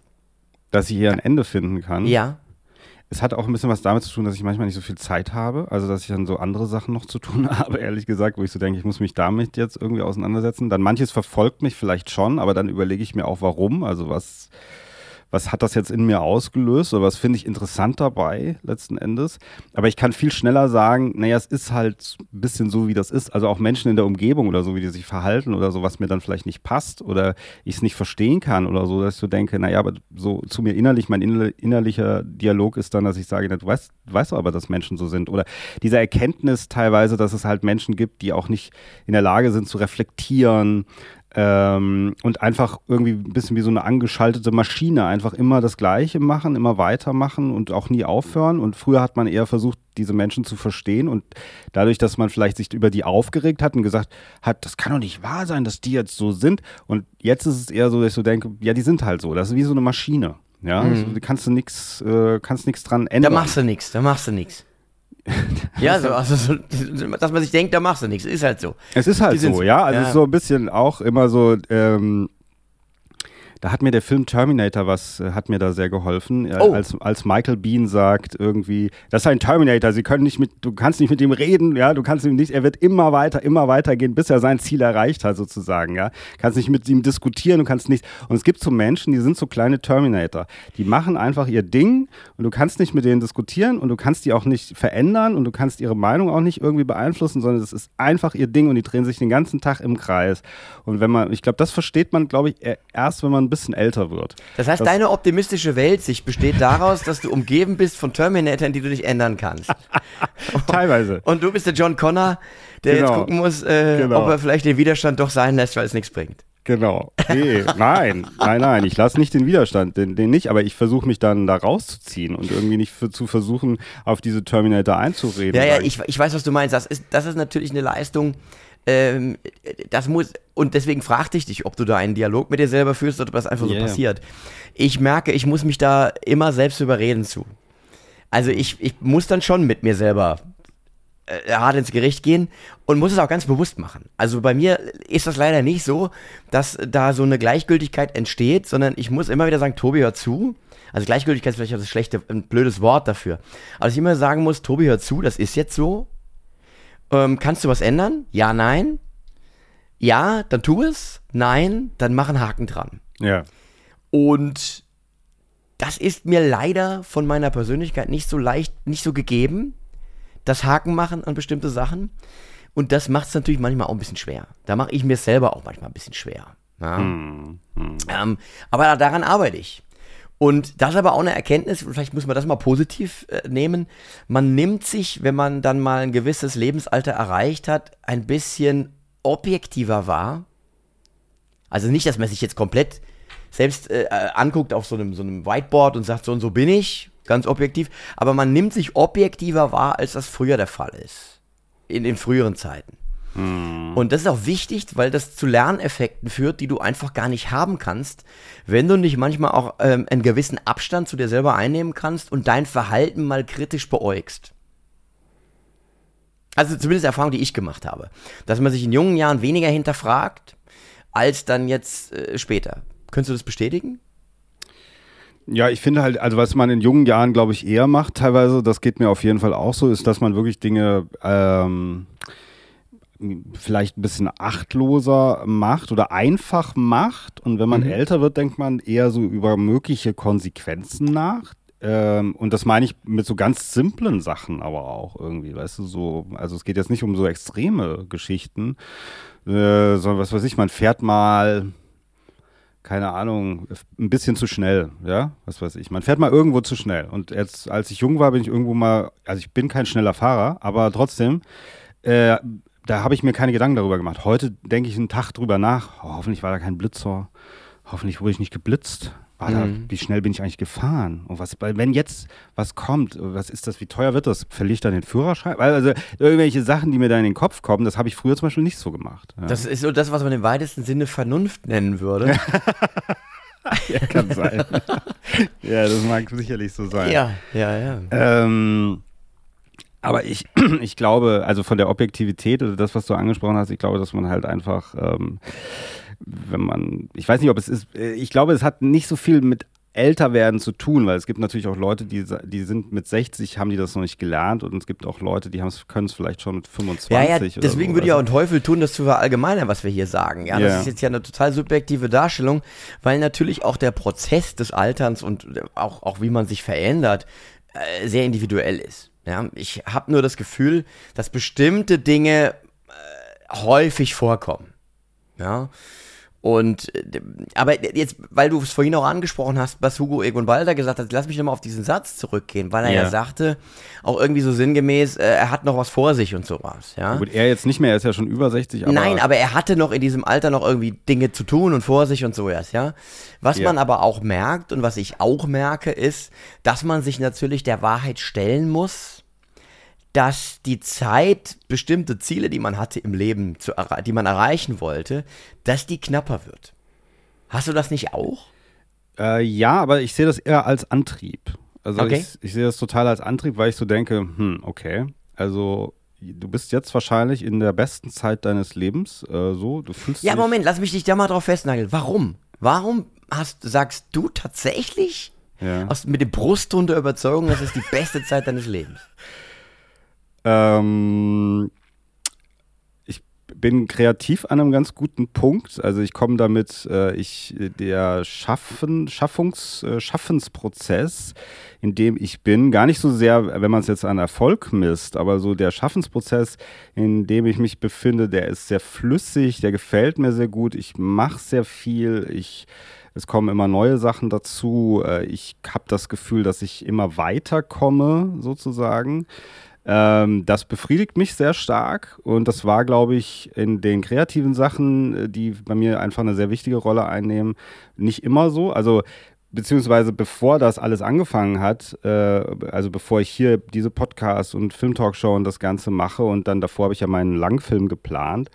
Dass ich hier ein Ende finden kann? Ja. Es hat auch ein bisschen was damit zu tun, dass ich manchmal nicht so viel Zeit habe. Also, dass ich dann so andere Sachen noch zu tun habe, ehrlich gesagt, wo ich so denke, ich muss mich damit jetzt irgendwie auseinandersetzen. Dann manches verfolgt mich vielleicht schon, aber dann überlege ich mir auch, warum. Also, was was hat das jetzt in mir ausgelöst oder was finde ich interessant dabei letzten Endes. Aber ich kann viel schneller sagen, naja, es ist halt ein bisschen so, wie das ist. Also auch Menschen in der Umgebung oder so, wie die sich verhalten oder so, was mir dann vielleicht nicht passt oder ich es nicht verstehen kann oder so, dass ich so denke, naja, aber so zu mir innerlich, mein innerlicher Dialog ist dann, dass ich sage, na, du weißt, du aber, dass Menschen so sind. Oder diese Erkenntnis teilweise, dass es halt Menschen gibt, die auch nicht in der Lage sind zu reflektieren, ähm, und einfach irgendwie ein bisschen wie so eine angeschaltete Maschine, einfach immer das Gleiche machen, immer weitermachen und auch nie aufhören. Und früher hat man eher versucht, diese Menschen zu verstehen und dadurch, dass man vielleicht sich über die aufgeregt hat und gesagt hat, das kann doch nicht wahr sein, dass die jetzt so sind. Und jetzt ist es eher so, dass ich so denke, ja, die sind halt so. Das ist wie so eine Maschine. Ja, mhm. also, kannst du nichts, äh, kannst nichts dran ändern. Da machst du nichts, da machst du nichts ja, so, also so, dass man sich denkt, da machst du nichts. Ist halt so. Es ist halt so, ja. Also ja. es ist so ein bisschen auch immer so, ähm, da hat mir der Film Terminator was, äh, hat mir da sehr geholfen, oh. als, als Michael Bean sagt irgendwie, das ist ein Terminator, sie können nicht mit, du kannst nicht mit ihm reden, ja, du kannst ihm nicht, er wird immer weiter, immer weiter gehen, bis er sein Ziel erreicht hat sozusagen, ja. Kannst nicht mit ihm diskutieren, du kannst nicht, und es gibt so Menschen, die sind so kleine Terminator, die machen einfach ihr Ding und du kannst nicht mit denen diskutieren und du kannst die auch nicht verändern und du kannst ihre Meinung auch nicht irgendwie beeinflussen, sondern es ist einfach ihr Ding und die drehen sich den ganzen Tag im Kreis. Und wenn man, ich glaube, das versteht man, glaube ich, erst, wenn man bisschen älter wird. Das heißt, das deine optimistische Weltsicht besteht daraus, dass du umgeben bist von Terminatoren, die du nicht ändern kannst. Teilweise. Und du bist der John Connor, der genau. jetzt gucken muss, äh, genau. ob er vielleicht den Widerstand doch sein lässt, weil es nichts bringt. Genau. Nee, nein, nein, nein. Ich lasse nicht den Widerstand, den, den nicht, aber ich versuche mich dann da rauszuziehen und irgendwie nicht für, zu versuchen, auf diese Terminator einzureden. Ja, ja, ich, ich weiß, was du meinst. Das ist, das ist natürlich eine Leistung, ähm, das muss, und deswegen fragte ich dich, ob du da einen Dialog mit dir selber führst oder ob das einfach yeah. so passiert. Ich merke, ich muss mich da immer selbst überreden zu. Also ich, ich muss dann schon mit mir selber äh, hart ins Gericht gehen und muss es auch ganz bewusst machen. Also bei mir ist das leider nicht so, dass da so eine Gleichgültigkeit entsteht, sondern ich muss immer wieder sagen, Tobi, hör zu. Also Gleichgültigkeit ist vielleicht auch das schlechte, ein blödes Wort dafür. Aber ich immer sagen muss, Tobi, hör zu, das ist jetzt so. Ähm, kannst du was ändern? Ja, nein. Ja, dann tu es. Nein, dann mach einen Haken dran. Ja. Und das ist mir leider von meiner Persönlichkeit nicht so leicht, nicht so gegeben. Das Haken machen an bestimmte Sachen. Und das macht es natürlich manchmal auch ein bisschen schwer. Da mache ich mir selber auch manchmal ein bisschen schwer. Ja. Hm, hm. Ähm, aber daran arbeite ich. Und das ist aber auch eine Erkenntnis, vielleicht muss man das mal positiv äh, nehmen. Man nimmt sich, wenn man dann mal ein gewisses Lebensalter erreicht hat, ein bisschen objektiver wahr. Also nicht, dass man sich jetzt komplett selbst äh, äh, anguckt auf so einem, so einem Whiteboard und sagt, so und so bin ich, ganz objektiv, aber man nimmt sich objektiver wahr, als das früher der Fall ist. In den früheren Zeiten. Hm. Und das ist auch wichtig, weil das zu Lerneffekten führt, die du einfach gar nicht haben kannst, wenn du nicht manchmal auch ähm, einen gewissen Abstand zu dir selber einnehmen kannst und dein Verhalten mal kritisch beäugst. Also zumindest Erfahrung, die ich gemacht habe. Dass man sich in jungen Jahren weniger hinterfragt, als dann jetzt äh, später. Könntest du das bestätigen? Ja, ich finde halt, also was man in jungen Jahren, glaube ich, eher macht teilweise, das geht mir auf jeden Fall auch so, ist, dass man wirklich Dinge ähm, vielleicht ein bisschen achtloser macht oder einfach macht. Und wenn man mhm. älter wird, denkt man eher so über mögliche Konsequenzen nach. Ähm, und das meine ich mit so ganz simplen Sachen aber auch irgendwie, weißt du, so, also es geht jetzt nicht um so extreme Geschichten, äh, sondern was weiß ich, man fährt mal keine Ahnung, ein bisschen zu schnell, ja, was weiß ich. Man fährt mal irgendwo zu schnell. Und jetzt, als ich jung war, bin ich irgendwo mal, also ich bin kein schneller Fahrer, aber trotzdem, äh, da habe ich mir keine Gedanken darüber gemacht. Heute denke ich einen Tag drüber nach, oh, hoffentlich war da kein Blitzer, hoffentlich wurde ich nicht geblitzt. Da, mhm. wie schnell bin ich eigentlich gefahren? Und was, wenn jetzt was kommt, was ist das, wie teuer wird das? Verliere ich dann den Führerschein? Also irgendwelche Sachen, die mir da in den Kopf kommen, das habe ich früher zum Beispiel nicht so gemacht. Ja. Das ist so das, was man im weitesten Sinne Vernunft nennen würde. ja, kann sein. ja, das mag sicherlich so sein. Ja, ja, ja. Ähm, aber ich, ich glaube, also von der Objektivität oder das, was du angesprochen hast, ich glaube, dass man halt einfach ähm, wenn man, ich weiß nicht, ob es ist, äh, ich glaube, es hat nicht so viel mit älter werden zu tun, weil es gibt natürlich auch Leute, die, die sind mit 60, haben die das noch nicht gelernt und es gibt auch Leute, die können es vielleicht schon mit 25. Ja, ja, deswegen so. würde ich auch einen Teufel tun, das zu verallgemeinern, was wir hier sagen. Ja, das yeah. ist jetzt ja eine total subjektive Darstellung, weil natürlich auch der Prozess des Alterns und auch, auch wie man sich verändert, äh, sehr individuell ist. Ja, ich habe nur das Gefühl, dass bestimmte Dinge äh, häufig vorkommen. Ja, und äh, aber jetzt, weil du es vorhin auch angesprochen hast, was Hugo Egon Balder gesagt hat, lass mich nochmal auf diesen Satz zurückgehen, weil er ja, ja sagte, auch irgendwie so sinngemäß, äh, er hat noch was vor sich und sowas. Ja? Gut, er jetzt nicht mehr, er ist ja schon über 60. Aber Nein, aber er hatte noch in diesem Alter noch irgendwie Dinge zu tun und vor sich und so erst, ja. Was ja. man aber auch merkt und was ich auch merke, ist, dass man sich natürlich der Wahrheit stellen muss dass die Zeit, bestimmte Ziele, die man hatte im Leben, zu, die man erreichen wollte, dass die knapper wird. Hast du das nicht auch? Äh, ja, aber ich sehe das eher als Antrieb. Also okay. ich, ich sehe das total als Antrieb, weil ich so denke, hm, okay, also du bist jetzt wahrscheinlich in der besten Zeit deines Lebens, äh, so, du fühlst Ja, Moment, lass mich dich da mal drauf festnageln. Warum? Warum hast, sagst du tatsächlich ja. aus, mit dem Brustton der Überzeugung, das ist die beste Zeit deines Lebens? Ähm, ich bin kreativ an einem ganz guten Punkt. Also ich komme damit, äh, ich der Schaffen, Schaffungs, äh, Schaffensprozess, in dem ich bin, gar nicht so sehr, wenn man es jetzt an Erfolg misst, aber so der Schaffensprozess, in dem ich mich befinde, der ist sehr flüssig, der gefällt mir sehr gut. Ich mache sehr viel. Ich es kommen immer neue Sachen dazu. Äh, ich habe das Gefühl, dass ich immer weiterkomme, sozusagen. Ähm, das befriedigt mich sehr stark und das war, glaube ich, in den kreativen Sachen, äh, die bei mir einfach eine sehr wichtige Rolle einnehmen, nicht immer so. Also beziehungsweise bevor das alles angefangen hat, äh, also bevor ich hier diese Podcasts und Filmtalkshow und das Ganze mache und dann davor habe ich ja meinen Langfilm geplant.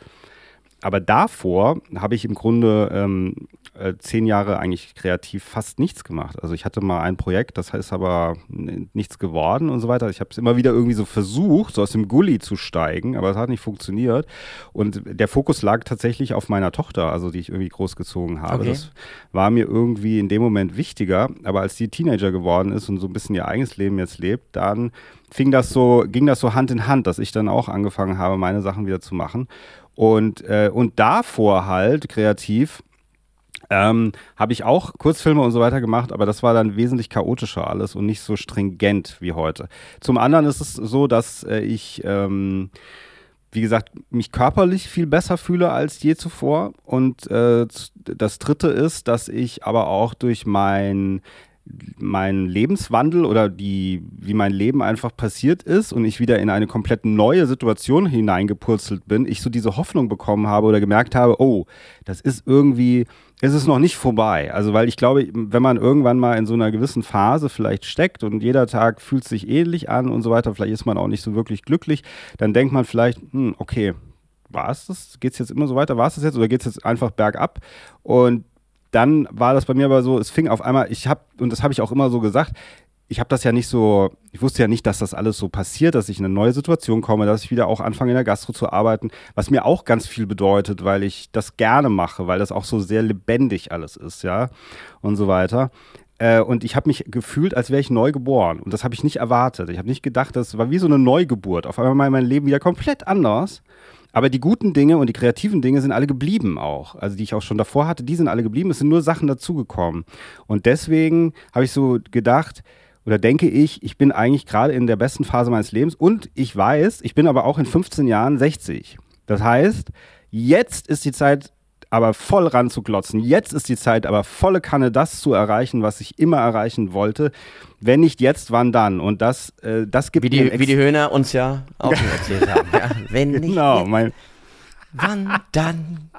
Aber davor habe ich im Grunde ähm, äh, zehn Jahre eigentlich kreativ fast nichts gemacht. Also ich hatte mal ein Projekt, das heißt aber nichts geworden und so weiter. Ich habe es immer wieder irgendwie so versucht, so aus dem Gully zu steigen, aber es hat nicht funktioniert. Und der Fokus lag tatsächlich auf meiner Tochter, also die ich irgendwie großgezogen habe. Okay. Das war mir irgendwie in dem Moment wichtiger. Aber als die Teenager geworden ist und so ein bisschen ihr eigenes Leben jetzt lebt, dann fing das so, ging das so Hand in Hand, dass ich dann auch angefangen habe, meine Sachen wieder zu machen. Und, äh, und davor halt kreativ ähm, habe ich auch Kurzfilme und so weiter gemacht, aber das war dann wesentlich chaotischer alles und nicht so stringent wie heute. Zum anderen ist es so, dass äh, ich, ähm, wie gesagt, mich körperlich viel besser fühle als je zuvor. Und äh, das Dritte ist, dass ich aber auch durch mein mein Lebenswandel oder die, wie mein Leben einfach passiert ist und ich wieder in eine komplett neue Situation hineingepurzelt bin, ich so diese Hoffnung bekommen habe oder gemerkt habe, oh, das ist irgendwie, ist es noch nicht vorbei. Also, weil ich glaube, wenn man irgendwann mal in so einer gewissen Phase vielleicht steckt und jeder Tag fühlt sich ähnlich an und so weiter, vielleicht ist man auch nicht so wirklich glücklich, dann denkt man vielleicht, hm, okay, war es das? Geht es jetzt immer so weiter? War es das jetzt oder geht es jetzt einfach bergab? Und dann war das bei mir aber so, es fing auf einmal, ich habe, und das habe ich auch immer so gesagt, ich habe das ja nicht so, ich wusste ja nicht, dass das alles so passiert, dass ich in eine neue Situation komme, dass ich wieder auch anfange in der Gastro zu arbeiten, was mir auch ganz viel bedeutet, weil ich das gerne mache, weil das auch so sehr lebendig alles ist, ja, und so weiter. Äh, und ich habe mich gefühlt, als wäre ich neu geboren. Und das habe ich nicht erwartet. Ich habe nicht gedacht, das war wie so eine Neugeburt. Auf einmal war mein Leben wieder komplett anders. Aber die guten Dinge und die kreativen Dinge sind alle geblieben auch. Also die ich auch schon davor hatte, die sind alle geblieben. Es sind nur Sachen dazugekommen. Und deswegen habe ich so gedacht, oder denke ich, ich bin eigentlich gerade in der besten Phase meines Lebens und ich weiß, ich bin aber auch in 15 Jahren 60. Das heißt, jetzt ist die Zeit aber voll ranzuklotzen. Jetzt ist die Zeit aber volle Kanne, das zu erreichen, was ich immer erreichen wollte. Wenn nicht jetzt, wann dann? Und das, äh, das gibt wie die, wie die Höhner uns ja auch schon erzählt haben. Ja, wenn nicht genau, jetzt, mein wann dann?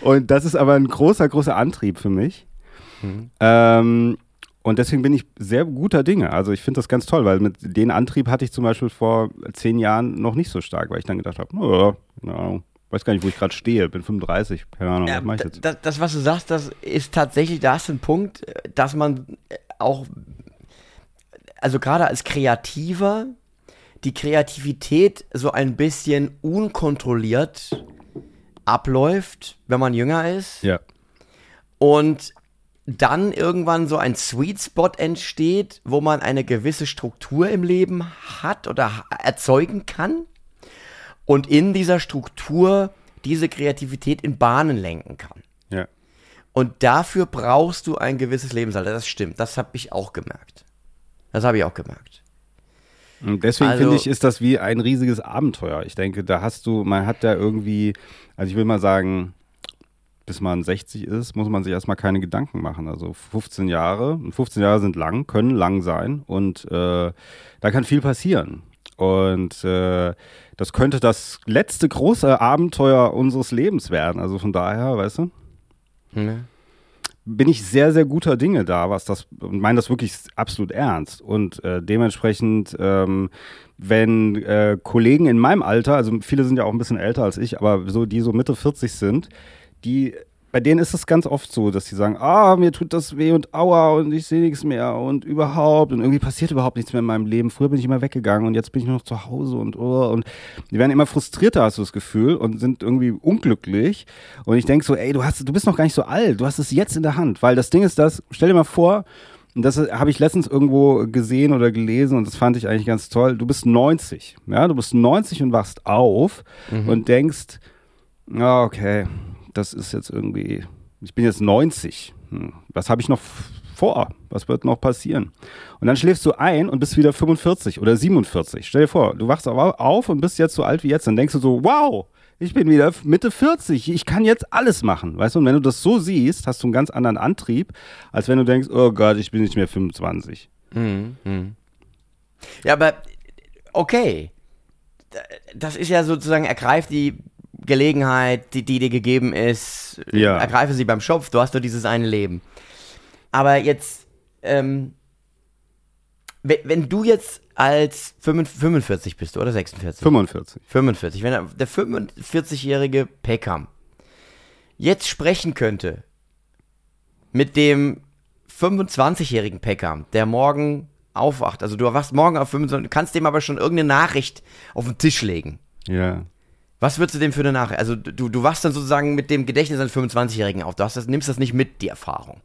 Und das ist aber ein großer, großer Antrieb für mich. Mhm. Ähm, und deswegen bin ich sehr guter Dinge. Also ich finde das ganz toll, weil mit den Antrieb hatte ich zum Beispiel vor zehn Jahren noch nicht so stark, weil ich dann gedacht habe, keine Ahnung, weiß gar nicht, wo ich gerade stehe, bin 35, keine Ahnung, ja, was mache ich jetzt? Das, das, was du sagst, das ist tatsächlich, da ist ein Punkt, dass man auch, also gerade als Kreativer, die Kreativität so ein bisschen unkontrolliert abläuft, wenn man jünger ist. Ja. Und dann irgendwann so ein Sweet Spot entsteht, wo man eine gewisse Struktur im Leben hat oder erzeugen kann und in dieser Struktur diese Kreativität in Bahnen lenken kann. Ja. Und dafür brauchst du ein gewisses Lebensalter. Das stimmt. Das habe ich auch gemerkt. Das habe ich auch gemerkt. Und deswegen also, finde ich, ist das wie ein riesiges Abenteuer. Ich denke, da hast du, man hat da irgendwie, also ich will mal sagen, bis man 60 ist, muss man sich erstmal keine Gedanken machen. Also 15 Jahre, 15 Jahre sind lang, können lang sein und äh, da kann viel passieren. Und äh, das könnte das letzte große Abenteuer unseres Lebens werden. Also von daher, weißt du? Nee. Bin ich sehr, sehr guter Dinge da, was das, und meine das wirklich absolut ernst. Und äh, dementsprechend, ähm, wenn äh, Kollegen in meinem Alter, also viele sind ja auch ein bisschen älter als ich, aber so, die so Mitte 40 sind, die bei denen ist es ganz oft so, dass sie sagen, ah, mir tut das weh und aua und ich sehe nichts mehr und überhaupt und irgendwie passiert überhaupt nichts mehr in meinem Leben. Früher bin ich immer weggegangen und jetzt bin ich nur noch zu Hause und oh, und die werden immer frustrierter, hast du das Gefühl, und sind irgendwie unglücklich. Und ich denke so, ey, du hast, du bist noch gar nicht so alt, du hast es jetzt in der Hand, weil das Ding ist das, stell dir mal vor, und das habe ich letztens irgendwo gesehen oder gelesen und das fand ich eigentlich ganz toll. Du bist 90, ja, du bist 90 und wachst auf mhm. und denkst, ja, okay, das ist jetzt irgendwie, ich bin jetzt 90. Hm, was habe ich noch vor? Was wird noch passieren? Und dann schläfst du ein und bist wieder 45 oder 47. Stell dir vor, du wachst auf und bist jetzt so alt wie jetzt. Dann denkst du so, wow, ich bin wieder Mitte 40, ich kann jetzt alles machen. Weißt du, und wenn du das so siehst, hast du einen ganz anderen Antrieb, als wenn du denkst, oh Gott, ich bin nicht mehr 25. Mhm. mhm. Ja, aber okay. Das ist ja sozusagen, ergreift die Gelegenheit, die, die dir gegeben ist, ja. ergreife sie beim Schopf, du hast nur dieses eine Leben. Aber jetzt, ähm, wenn, wenn du jetzt als 45 bist, oder 46? 45. 45. Wenn der 45-jährige Peckham jetzt sprechen könnte mit dem 25-jährigen Peckham, der morgen aufwacht, also du wachst morgen auf 25, kannst dem aber schon irgendeine Nachricht auf den Tisch legen. Ja. Was würdest du dem für eine Nachricht? Also du, du wachst dann sozusagen mit dem Gedächtnis eines 25-Jährigen auf. Du hast das, nimmst das nicht mit, die Erfahrung.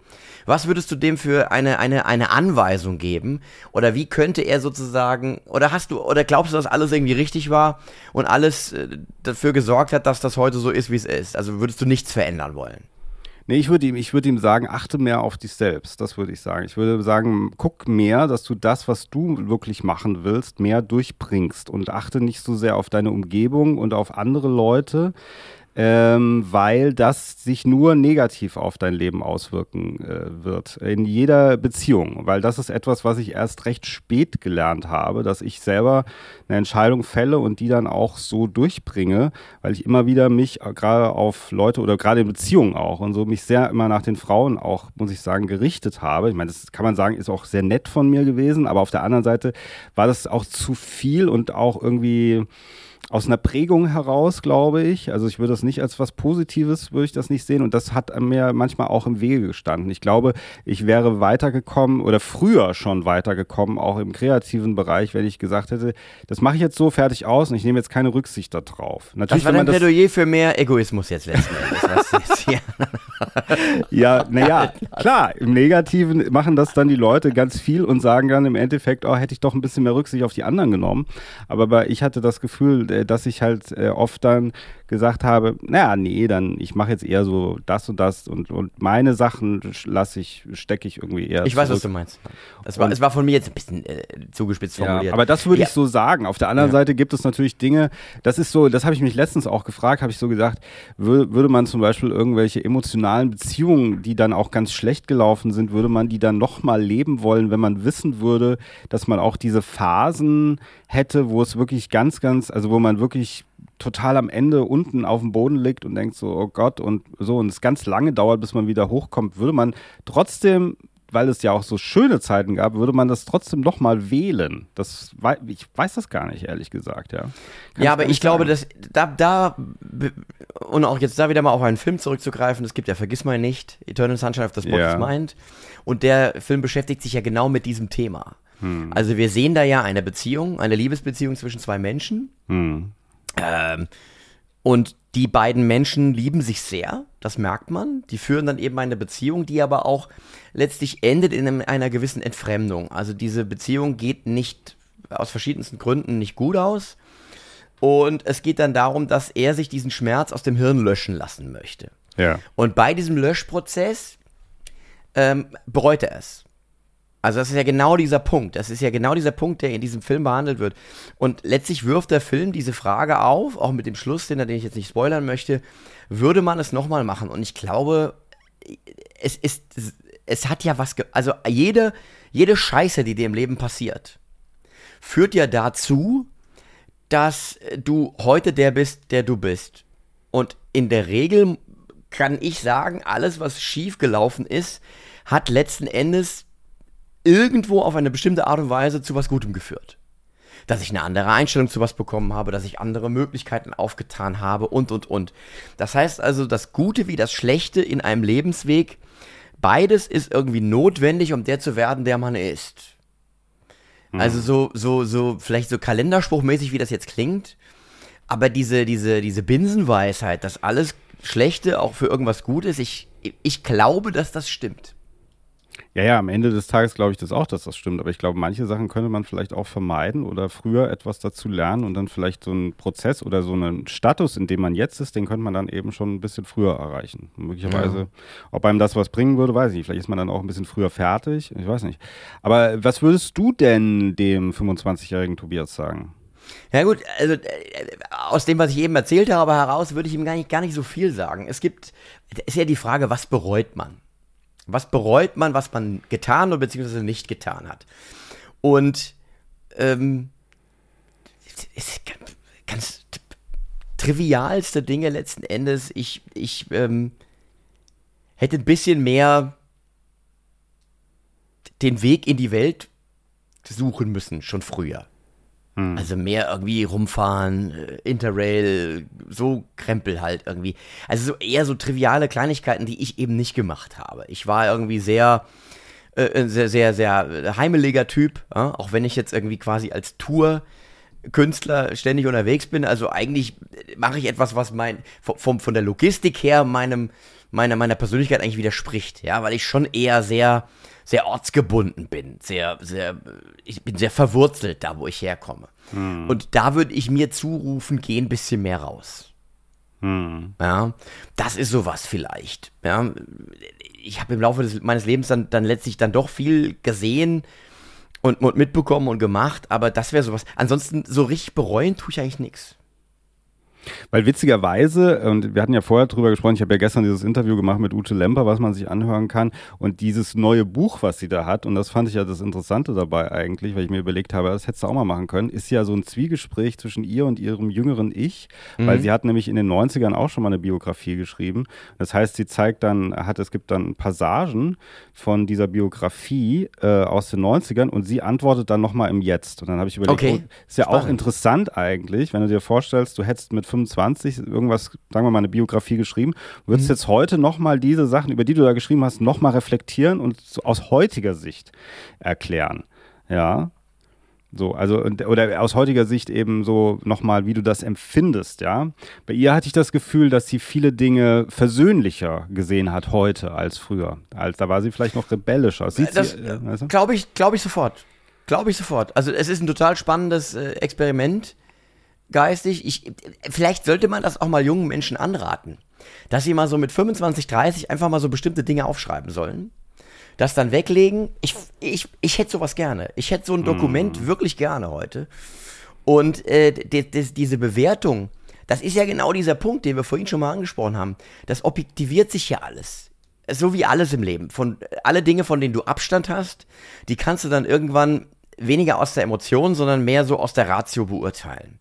Was würdest du dem für eine, eine, eine Anweisung geben? Oder wie könnte er sozusagen, oder hast du, oder glaubst du, dass alles irgendwie richtig war und alles äh, dafür gesorgt hat, dass das heute so ist, wie es ist? Also würdest du nichts verändern wollen? Nee, ich würde ihm, ich würde ihm sagen, achte mehr auf dich selbst. Das würde ich sagen. Ich würde sagen, guck mehr, dass du das, was du wirklich machen willst, mehr durchbringst und achte nicht so sehr auf deine Umgebung und auf andere Leute. Ähm, weil das sich nur negativ auf dein Leben auswirken äh, wird. In jeder Beziehung. Weil das ist etwas, was ich erst recht spät gelernt habe, dass ich selber eine Entscheidung fälle und die dann auch so durchbringe, weil ich immer wieder mich gerade auf Leute oder gerade in Beziehungen auch und so mich sehr immer nach den Frauen auch, muss ich sagen, gerichtet habe. Ich meine, das kann man sagen, ist auch sehr nett von mir gewesen, aber auf der anderen Seite war das auch zu viel und auch irgendwie aus einer Prägung heraus, glaube ich. Also ich würde das nicht als was Positives, würde ich das nicht sehen. Und das hat mir manchmal auch im Wege gestanden. Ich glaube, ich wäre weitergekommen oder früher schon weitergekommen, auch im kreativen Bereich, wenn ich gesagt hätte, das mache ich jetzt so fertig aus und ich nehme jetzt keine Rücksicht darauf. Natürlich, das war dein Plädoyer für mehr Egoismus jetzt letzten Endes. ja, naja, klar, im Negativen machen das dann die Leute ganz viel und sagen dann im Endeffekt, oh, hätte ich doch ein bisschen mehr Rücksicht auf die anderen genommen. Aber ich hatte das Gefühl, dass ich halt äh, oft dann gesagt habe, naja, nee, dann ich mache jetzt eher so das und das und, und meine Sachen lasse ich, stecke ich irgendwie eher. Ich zurück. weiß, was du meinst. Es war, es war von mir jetzt ein bisschen äh, zugespitzt formuliert. Ja, aber das würde ja. ich so sagen. Auf der anderen ja. Seite gibt es natürlich Dinge, das ist so, das habe ich mich letztens auch gefragt, habe ich so gesagt, würde, würde man zum Beispiel irgendwelche emotionalen Beziehungen, die dann auch ganz schlecht gelaufen sind, würde man die dann nochmal leben wollen, wenn man wissen würde, dass man auch diese Phasen hätte, wo es wirklich ganz, ganz, also wo man wirklich total am Ende unten auf dem Boden liegt und denkt so, oh Gott, und so, und es ganz lange dauert, bis man wieder hochkommt, würde man trotzdem, weil es ja auch so schöne Zeiten gab, würde man das trotzdem nochmal wählen. Das, ich weiß das gar nicht, ehrlich gesagt, ja. Kann ja, aber ich sagen. glaube, dass da, da, und auch jetzt da wieder mal auf einen Film zurückzugreifen, es gibt ja, vergiss mal nicht, Eternal Sunshine of the Spotless ja. Mind. Und der Film beschäftigt sich ja genau mit diesem Thema. Hm. Also wir sehen da ja eine Beziehung, eine Liebesbeziehung zwischen zwei Menschen. Hm. Ähm, und die beiden Menschen lieben sich sehr, das merkt man. Die führen dann eben eine Beziehung, die aber auch letztlich endet in einer gewissen Entfremdung. Also diese Beziehung geht nicht aus verschiedensten Gründen nicht gut aus. Und es geht dann darum, dass er sich diesen Schmerz aus dem Hirn löschen lassen möchte. Ja. Und bei diesem Löschprozess ähm, bereut er es. Also das ist ja genau dieser Punkt. Das ist ja genau dieser Punkt, der in diesem Film behandelt wird. Und letztlich wirft der Film diese Frage auf, auch mit dem Schluss, den, den ich jetzt nicht spoilern möchte, würde man es nochmal machen? Und ich glaube, es ist, es hat ja was, also jede, jede Scheiße, die dir im Leben passiert, führt ja dazu, dass du heute der bist, der du bist. Und in der Regel kann ich sagen, alles, was schief gelaufen ist, hat letzten Endes irgendwo auf eine bestimmte Art und Weise zu was Gutem geführt. Dass ich eine andere Einstellung zu was bekommen habe, dass ich andere Möglichkeiten aufgetan habe und, und, und. Das heißt also, das Gute wie das Schlechte in einem Lebensweg, beides ist irgendwie notwendig, um der zu werden, der man ist. Mhm. Also so, so, so, vielleicht so kalenderspruchmäßig, wie das jetzt klingt, aber diese, diese, diese Binsenweisheit, dass alles Schlechte auch für irgendwas gut ist, ich, ich glaube, dass das stimmt. Ja, ja, am Ende des Tages glaube ich das auch, dass das stimmt. Aber ich glaube, manche Sachen könnte man vielleicht auch vermeiden oder früher etwas dazu lernen und dann vielleicht so einen Prozess oder so einen Status, in dem man jetzt ist, den könnte man dann eben schon ein bisschen früher erreichen. Möglicherweise, ja. ob einem das was bringen würde, weiß ich nicht. Vielleicht ist man dann auch ein bisschen früher fertig. Ich weiß nicht. Aber was würdest du denn dem 25-jährigen Tobias sagen? Ja gut, also äh, aus dem, was ich eben erzählt habe, heraus würde ich ihm gar nicht, gar nicht so viel sagen. Es gibt, ist ja die Frage, was bereut man? Was bereut man, was man getan oder beziehungsweise nicht getan hat? Und ähm, ist ganz, trivialste Dinge letzten Endes. Ich, ich ähm, hätte ein bisschen mehr den Weg in die Welt suchen müssen, schon früher. Hm. Also mehr irgendwie rumfahren, äh, Interrail, so Krempel halt irgendwie. Also so eher so triviale Kleinigkeiten, die ich eben nicht gemacht habe. Ich war irgendwie sehr, äh, sehr, sehr, sehr heimeliger Typ, äh, auch wenn ich jetzt irgendwie quasi als Tour Künstler ständig unterwegs bin. Also eigentlich mache ich etwas, was mein vom, von der Logistik her meinem meiner meiner Persönlichkeit eigentlich widerspricht, ja, weil ich schon eher sehr sehr ortsgebunden bin, sehr, sehr, ich bin sehr verwurzelt da, wo ich herkomme. Hm. Und da würde ich mir zurufen, geh ein bisschen mehr raus. Hm. Ja, das ist sowas vielleicht. Ja, ich habe im Laufe des, meines Lebens dann, dann letztlich dann doch viel gesehen und, und mitbekommen und gemacht, aber das wäre sowas. Ansonsten so richtig bereuen tue ich eigentlich nichts. Weil witzigerweise, und wir hatten ja vorher drüber gesprochen, ich habe ja gestern dieses Interview gemacht mit Ute Lemper, was man sich anhören kann. Und dieses neue Buch, was sie da hat, und das fand ich ja das Interessante dabei eigentlich, weil ich mir überlegt habe, das hättest du auch mal machen können, ist ja so ein Zwiegespräch zwischen ihr und ihrem jüngeren Ich, mhm. weil sie hat nämlich in den 90ern auch schon mal eine Biografie geschrieben. Das heißt, sie zeigt dann, hat, es gibt dann Passagen von dieser Biografie äh, aus den 90ern und sie antwortet dann nochmal im Jetzt. Und dann habe ich überlegt, okay. oh, ist ja Spannend. auch interessant eigentlich, wenn du dir vorstellst, du hättest mit 25 irgendwas, sagen wir mal, eine Biografie geschrieben. Würdest mhm. jetzt heute nochmal diese Sachen, über die du da geschrieben hast, nochmal reflektieren und aus heutiger Sicht erklären. Ja. So, also, oder aus heutiger Sicht eben so nochmal, wie du das empfindest, ja. Bei ihr hatte ich das Gefühl, dass sie viele Dinge versöhnlicher gesehen hat heute als früher. Als da war sie vielleicht noch rebellischer. Sieht das äh, weißt du? glaube ich, glaube ich sofort. Glaube ich sofort. Also es ist ein total spannendes äh, Experiment geistig. Ich, vielleicht sollte man das auch mal jungen Menschen anraten, dass sie mal so mit 25, 30 einfach mal so bestimmte Dinge aufschreiben sollen. Das dann weglegen. Ich, ich, ich hätte sowas gerne. Ich hätte so ein Dokument mm. wirklich gerne heute. Und äh, die, die, diese Bewertung, das ist ja genau dieser Punkt, den wir vorhin schon mal angesprochen haben. Das objektiviert sich ja alles. So wie alles im Leben. Von alle Dinge, von denen du Abstand hast, die kannst du dann irgendwann weniger aus der Emotion, sondern mehr so aus der Ratio beurteilen.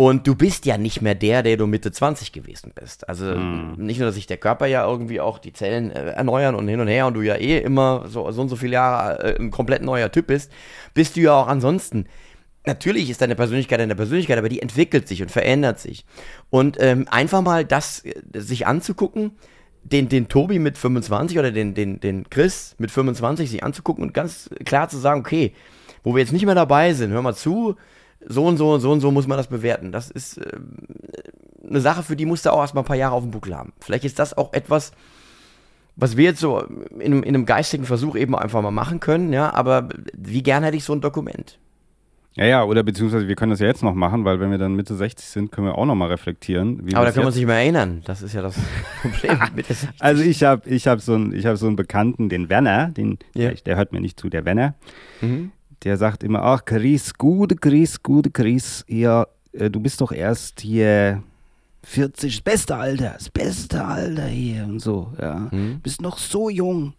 Und du bist ja nicht mehr der, der du Mitte 20 gewesen bist. Also mm. nicht nur, dass sich der Körper ja irgendwie auch die Zellen äh, erneuern und hin und her und du ja eh immer so, so und so viele Jahre äh, ein komplett neuer Typ bist, bist du ja auch ansonsten. Natürlich ist deine Persönlichkeit deine Persönlichkeit, aber die entwickelt sich und verändert sich. Und ähm, einfach mal das äh, sich anzugucken, den, den Tobi mit 25 oder den, den, den Chris mit 25 sich anzugucken und ganz klar zu sagen, okay, wo wir jetzt nicht mehr dabei sind, hör mal zu, so und so und so und so muss man das bewerten. Das ist äh, eine Sache, für die musst du auch erstmal ein paar Jahre auf dem Buckel haben. Vielleicht ist das auch etwas, was wir jetzt so in, in einem geistigen Versuch eben einfach mal machen können, ja, aber wie gern hätte ich so ein Dokument? Ja, ja, oder beziehungsweise wir können das ja jetzt noch machen, weil wenn wir dann Mitte 60 sind, können wir auch noch mal reflektieren. Aber da können wir uns nicht mehr erinnern. Das ist ja das Problem. also ich habe ich hab so, einen, hab so einen Bekannten, den Werner, den, ja. der, der, hört mir nicht zu, der Werner. Mhm der sagt immer, ach Chris, gut, Chris, gut, Chris, ja, äh, du bist doch erst hier 40, das beste Alter, das beste Alter hier und so, ja. Mhm. Bist noch so jung.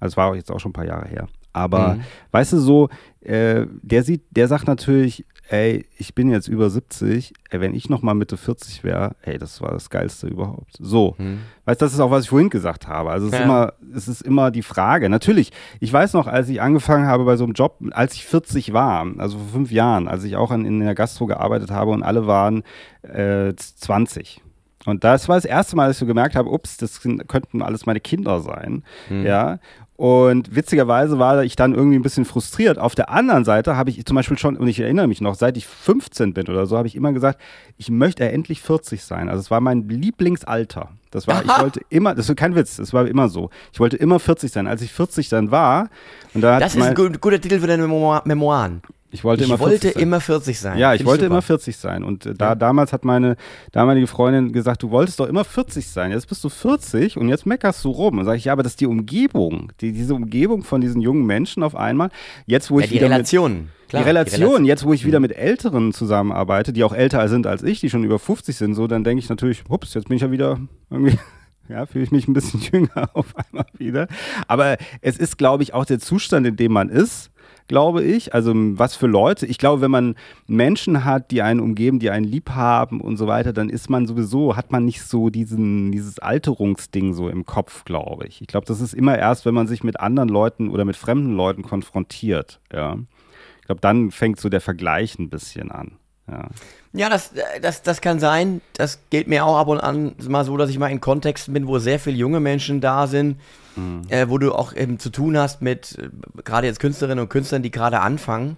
Das war jetzt auch schon ein paar Jahre her. Aber mhm. weißt du so, äh, der sieht, der sagt natürlich, ey, ich bin jetzt über 70, ey, wenn ich noch mal Mitte 40 wäre, ey, das war das Geilste überhaupt. So. Hm. Weißt du, das ist auch, was ich vorhin gesagt habe. Also es, ja. ist immer, es ist immer die Frage. Natürlich, ich weiß noch, als ich angefangen habe bei so einem Job, als ich 40 war, also vor fünf Jahren, als ich auch an, in der Gastro gearbeitet habe und alle waren äh, 20. Und das war das erste Mal, dass ich so gemerkt habe, ups, das könnten alles meine Kinder sein. Hm. Ja. Und witzigerweise war ich dann irgendwie ein bisschen frustriert. Auf der anderen Seite habe ich zum Beispiel schon, und ich erinnere mich noch, seit ich 15 bin oder so, habe ich immer gesagt, ich möchte endlich 40 sein. Also es war mein Lieblingsalter. Das war, ich wollte immer, das ist kein Witz, das war immer so. Ich wollte immer 40 sein. Als ich 40 dann war, und da Das ist ein guter Titel für deine Memoiren. Ich wollte, ich immer, wollte 40 sein. immer 40 sein. Ja, ich Find wollte ich immer 40 sein. Und äh, da ja. damals hat meine damalige Freundin gesagt, du wolltest doch immer 40 sein. Jetzt bist du 40 und jetzt meckerst du rum. Und sage ich, ja, aber das ist die Umgebung, die, diese Umgebung von diesen jungen Menschen auf einmal. Jetzt, wo ja, ich die wieder Relation. Mit, Klar, die, Relation, die Relation, jetzt wo ich wieder mhm. mit Älteren zusammenarbeite, die auch älter sind als ich, die schon über 50 sind, so, dann denke ich natürlich, ups, jetzt bin ich ja wieder irgendwie ja, fühle ich mich ein bisschen jünger auf einmal wieder. Aber es ist, glaube ich, auch der Zustand, in dem man ist glaube ich. Also was für Leute. Ich glaube, wenn man Menschen hat, die einen umgeben, die einen lieb haben und so weiter, dann ist man sowieso, hat man nicht so diesen, dieses Alterungsding so im Kopf, glaube ich. Ich glaube, das ist immer erst, wenn man sich mit anderen Leuten oder mit fremden Leuten konfrontiert. Ja. Ich glaube, dann fängt so der Vergleich ein bisschen an. Ja. Ja, das, das, das kann sein. Das geht mir auch ab und an mal so, dass ich mal in Kontexten bin, wo sehr viele junge Menschen da sind, mhm. äh, wo du auch eben zu tun hast mit äh, gerade jetzt Künstlerinnen und Künstlern, die gerade anfangen.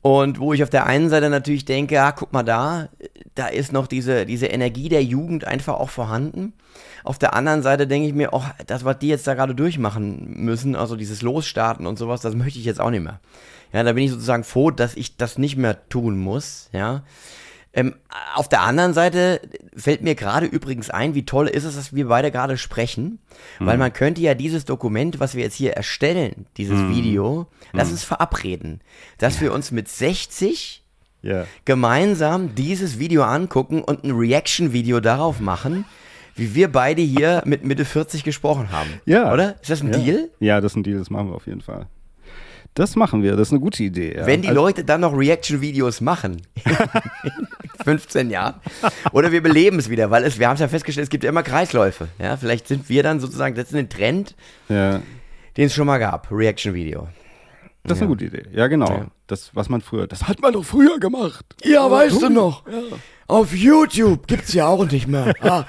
Und wo ich auf der einen Seite natürlich denke, ah, guck mal da, da ist noch diese, diese Energie der Jugend einfach auch vorhanden. Auf der anderen Seite denke ich mir, oh, das, was die jetzt da gerade durchmachen müssen, also dieses Losstarten und sowas, das möchte ich jetzt auch nicht mehr. Ja, da bin ich sozusagen froh, dass ich das nicht mehr tun muss, ja. Ähm, auf der anderen Seite fällt mir gerade übrigens ein, wie toll ist es, dass wir beide gerade sprechen, mhm. weil man könnte ja dieses Dokument, was wir jetzt hier erstellen, dieses mhm. Video, lass mhm. uns verabreden, dass wir uns mit 60 Ja. gemeinsam dieses Video angucken und ein Reaction-Video darauf machen, wie wir beide hier mit Mitte 40 gesprochen haben. Ja. Oder? Ist das ein ja. Deal? Ja, das ist ein Deal, das machen wir auf jeden Fall. Das machen wir, das ist eine gute Idee. Ja. Wenn die Also- Leute dann noch Reaction-Videos machen, in 15 Jahren, oder wir beleben es wieder, weil es, wir haben es ja festgestellt, es gibt ja immer Kreisläufe. Ja, vielleicht sind wir dann sozusagen, das ist ein Trend, ja, den es schon mal gab, Reaction-Video. das ist eine gute Idee. Ja, genau. Ja. Das, was man früher, das hat man doch früher gemacht. Ja, weißt du noch? Auf YouTube gibt's ja auch nicht mehr. Ah,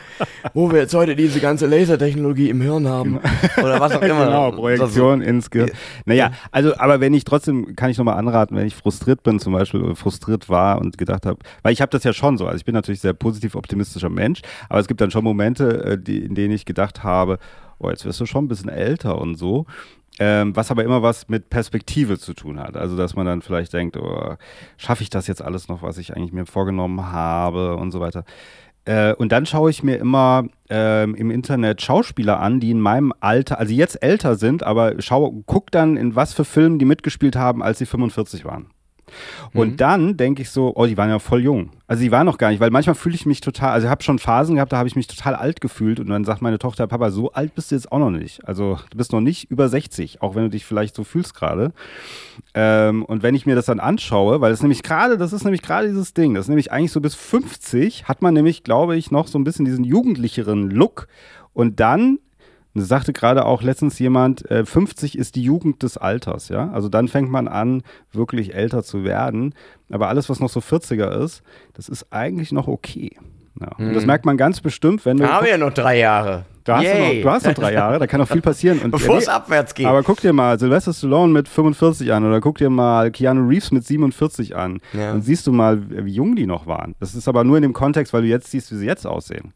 wo wir jetzt heute diese ganze Lasertechnologie im Hirn haben. Oder was auch immer. genau, Projektion ins Gehirn. Naja, also, aber wenn ich trotzdem, kann ich nochmal anraten, wenn ich frustriert bin zum Beispiel, frustriert war und gedacht habe, weil ich habe das ja schon so, also ich bin natürlich sehr positiv optimistischer Mensch, aber es gibt dann schon Momente, äh, die, in denen ich gedacht habe, oh, jetzt wirst du schon ein bisschen älter und so. Ähm, was aber immer was mit Perspektive zu tun hat. Also, dass man dann vielleicht denkt, oh, schaffe ich das jetzt alles noch, was ich eigentlich mir vorgenommen habe und so weiter. Äh, und dann schaue ich mir immer ähm, im Internet Schauspieler an, die in meinem Alter, also jetzt älter sind, aber schau, guck dann, in was für Filmen die mitgespielt haben, als sie 45 waren. Und dann denke ich so, oh, die waren ja voll jung. Also die waren noch gar nicht, weil manchmal fühle ich mich total, also ich habe schon Phasen gehabt, da habe ich mich total alt gefühlt und dann sagt meine Tochter, Papa, so alt bist du jetzt auch noch nicht. Also du bist noch nicht über 60, auch wenn du dich vielleicht so fühlst gerade. Ähm, und wenn ich mir das dann anschaue, weil das nämlich gerade, das ist nämlich gerade dieses Ding, das ist nämlich eigentlich so bis 50 hat man nämlich, glaube ich, noch so ein bisschen diesen jugendlicheren Look und dann das sagte gerade auch letztens jemand, äh, 50 ist die Jugend des Alters, ja. Also dann fängt man an, wirklich älter zu werden. Aber alles, was noch so 40er ist, das ist eigentlich noch okay. Ja. Und das merkt man ganz bestimmt, wenn du. Da haben wir ja noch drei Jahre. Du hast, du, Yay. noch, du hast noch drei Jahre, da kann noch viel passieren. Und, Bevor es abwärts geht. aber guck dir mal Sylvester Stallone mit 45 an oder guck dir mal Keanu Reeves mit 47 an. Ja. Dann siehst du mal, wie jung die noch waren. Das ist aber nur in dem Kontext, weil du jetzt siehst, wie sie jetzt aussehen.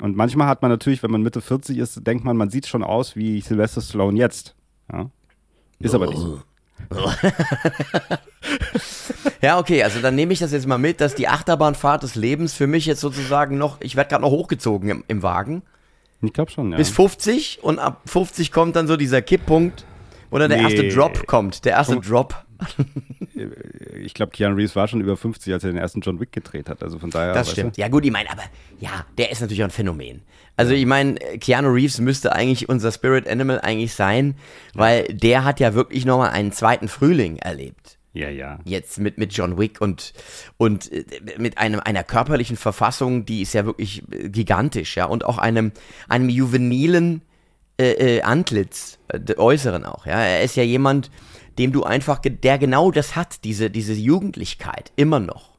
Und manchmal hat man natürlich, wenn man Mitte 40 ist, denkt man, man sieht schon aus wie Sylvester Stallone jetzt. Ja? Ist aber nicht so. Ja, okay, also dann nehme ich das jetzt mal mit, dass die Achterbahnfahrt des Lebens für mich jetzt sozusagen noch, ich werde gerade noch hochgezogen im, im Wagen, Ich glaube schon, ja. bis 50 und ab 50 kommt dann so dieser Kipppunkt, oder der Nee. erste Drop kommt, der erste Drop. ich glaube, Keanu Reeves war schon über 50, als er den ersten John Wick gedreht hat. Also von daher. Das stimmt. Ja gut, ich meine, aber ja, der ist natürlich auch ein Phänomen. Also ich meine, Keanu Reeves müsste eigentlich unser Spirit Animal eigentlich sein, weil der hat ja wirklich nochmal einen zweiten Frühling erlebt. Ja, ja. Jetzt mit, mit John Wick und, und äh, mit einem, einer körperlichen Verfassung, die ist ja wirklich äh, gigantisch, ja, und auch einem, einem juvenilen äh, äh, Antlitz, äh, äußeren auch, ja. Er ist ja jemand, dem du einfach, der genau das hat, diese, diese Jugendlichkeit, immer noch.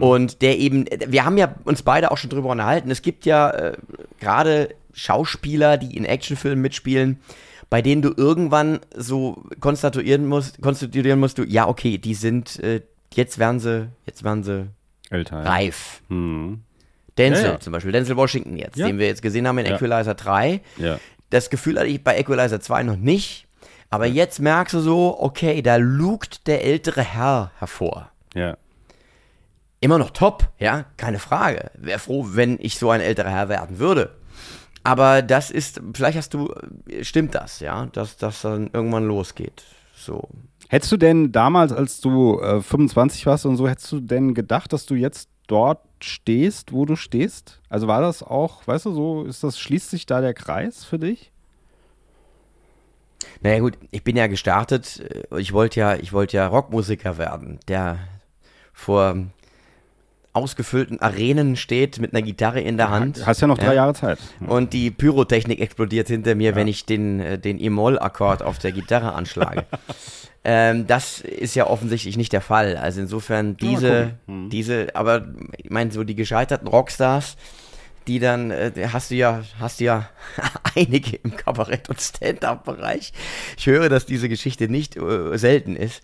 Und der eben, wir haben ja uns beide auch schon drüber unterhalten. Es gibt ja äh, gerade Schauspieler, die in Actionfilmen mitspielen, bei denen du irgendwann so konstatuieren musst, konstituieren musst du, ja, okay, die sind, äh, jetzt werden sie, jetzt werden sie Älter. Reif. Hm. Denzel Ja, ja. zum Beispiel, Denzel Washington jetzt, Ja. den wir jetzt gesehen haben in. Equalizer 3. Ja. Das Gefühl hatte ich bei Equalizer 2 noch nicht. Aber jetzt merkst du so, okay, da lugt der ältere Herr hervor. Ja. Immer noch top, ja, keine Frage. Wäre froh, wenn ich so ein älterer Herr werden würde. Aber das ist, vielleicht hast du, stimmt das, ja, dass das dann irgendwann losgeht. So. Hättest du denn damals, als du äh, 25 warst und so, hättest du denn gedacht, dass du jetzt dort stehst, wo du stehst? Also war das auch, weißt du, so ist das, schließt sich da der Kreis für dich? Naja gut, ich bin ja gestartet, äh, ich wollte ja, ich wollte ja Rockmusiker werden, der vor ausgefüllten Arenen steht mit einer Gitarre in der Hand. Hast ja noch drei Ja. Jahre Zeit. Und die Pyrotechnik explodiert hinter mir, wenn ich den, äh, den E-Moll-Akkord auf der Gitarre anschlage. ähm, das ist ja offensichtlich nicht der Fall. Also insofern diese, Hm. diese, aber ich meine, so die gescheiterten Rockstars, die dann, äh, hast du ja, hast du ja einige im Kabarett- und Stand-Up-Bereich. Ich höre, dass diese Geschichte nicht äh, selten ist.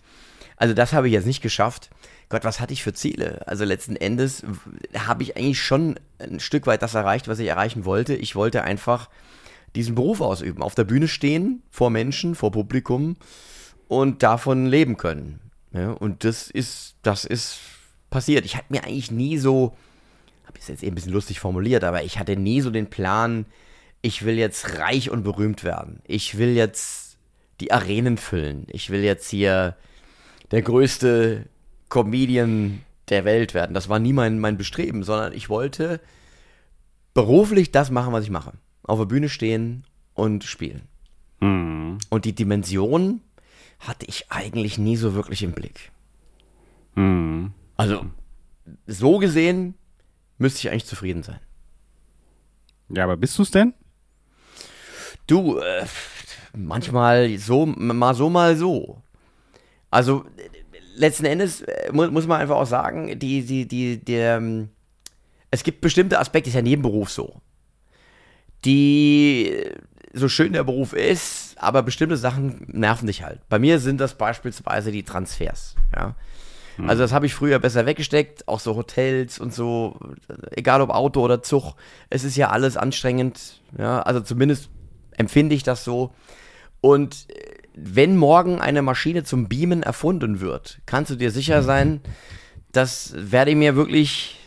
Also das habe ich jetzt nicht geschafft. Gott, was hatte ich für Ziele? Also letzten Endes habe ich eigentlich schon ein Stück weit das erreicht, was ich erreichen wollte. Ich wollte einfach diesen Beruf ausüben, auf der Bühne stehen, vor Menschen, vor Publikum und davon leben können. Ja, und das ist, das ist passiert. Ich hatte mir eigentlich nie so, habe ich jetzt eben ein bisschen lustig formuliert, aber ich hatte nie so den Plan, ich will jetzt reich und berühmt werden. Ich will jetzt die Arenen füllen. Ich will jetzt hier der größte Comedian der Welt werden. Das war nie mein, mein Bestreben, sondern ich wollte beruflich das machen, was ich mache. Auf der Bühne stehen und spielen. Mhm. Und die Dimension hatte ich eigentlich nie so wirklich im Blick. Mhm. Also, so gesehen müsste ich eigentlich zufrieden sein. Ja, aber bist du es denn? Du, äh, manchmal so, mal so, mal so. Also, letzten Endes äh, mu muss man einfach auch sagen, die, die, die, der, ähm, es gibt bestimmte Aspekte, ist ja in jedem Beruf so, die, so schön der Beruf ist, aber bestimmte Sachen nerven dich halt. Bei mir sind das beispielsweise die Transfers, ja. Also das habe ich früher besser weggesteckt, auch so Hotels und so, egal ob Auto oder Zug, es ist ja alles anstrengend, ja, also zumindest empfinde ich das so. Und äh, wenn morgen eine Maschine zum Beamen erfunden wird, kannst du dir sicher sein, das werde ich mir wirklich,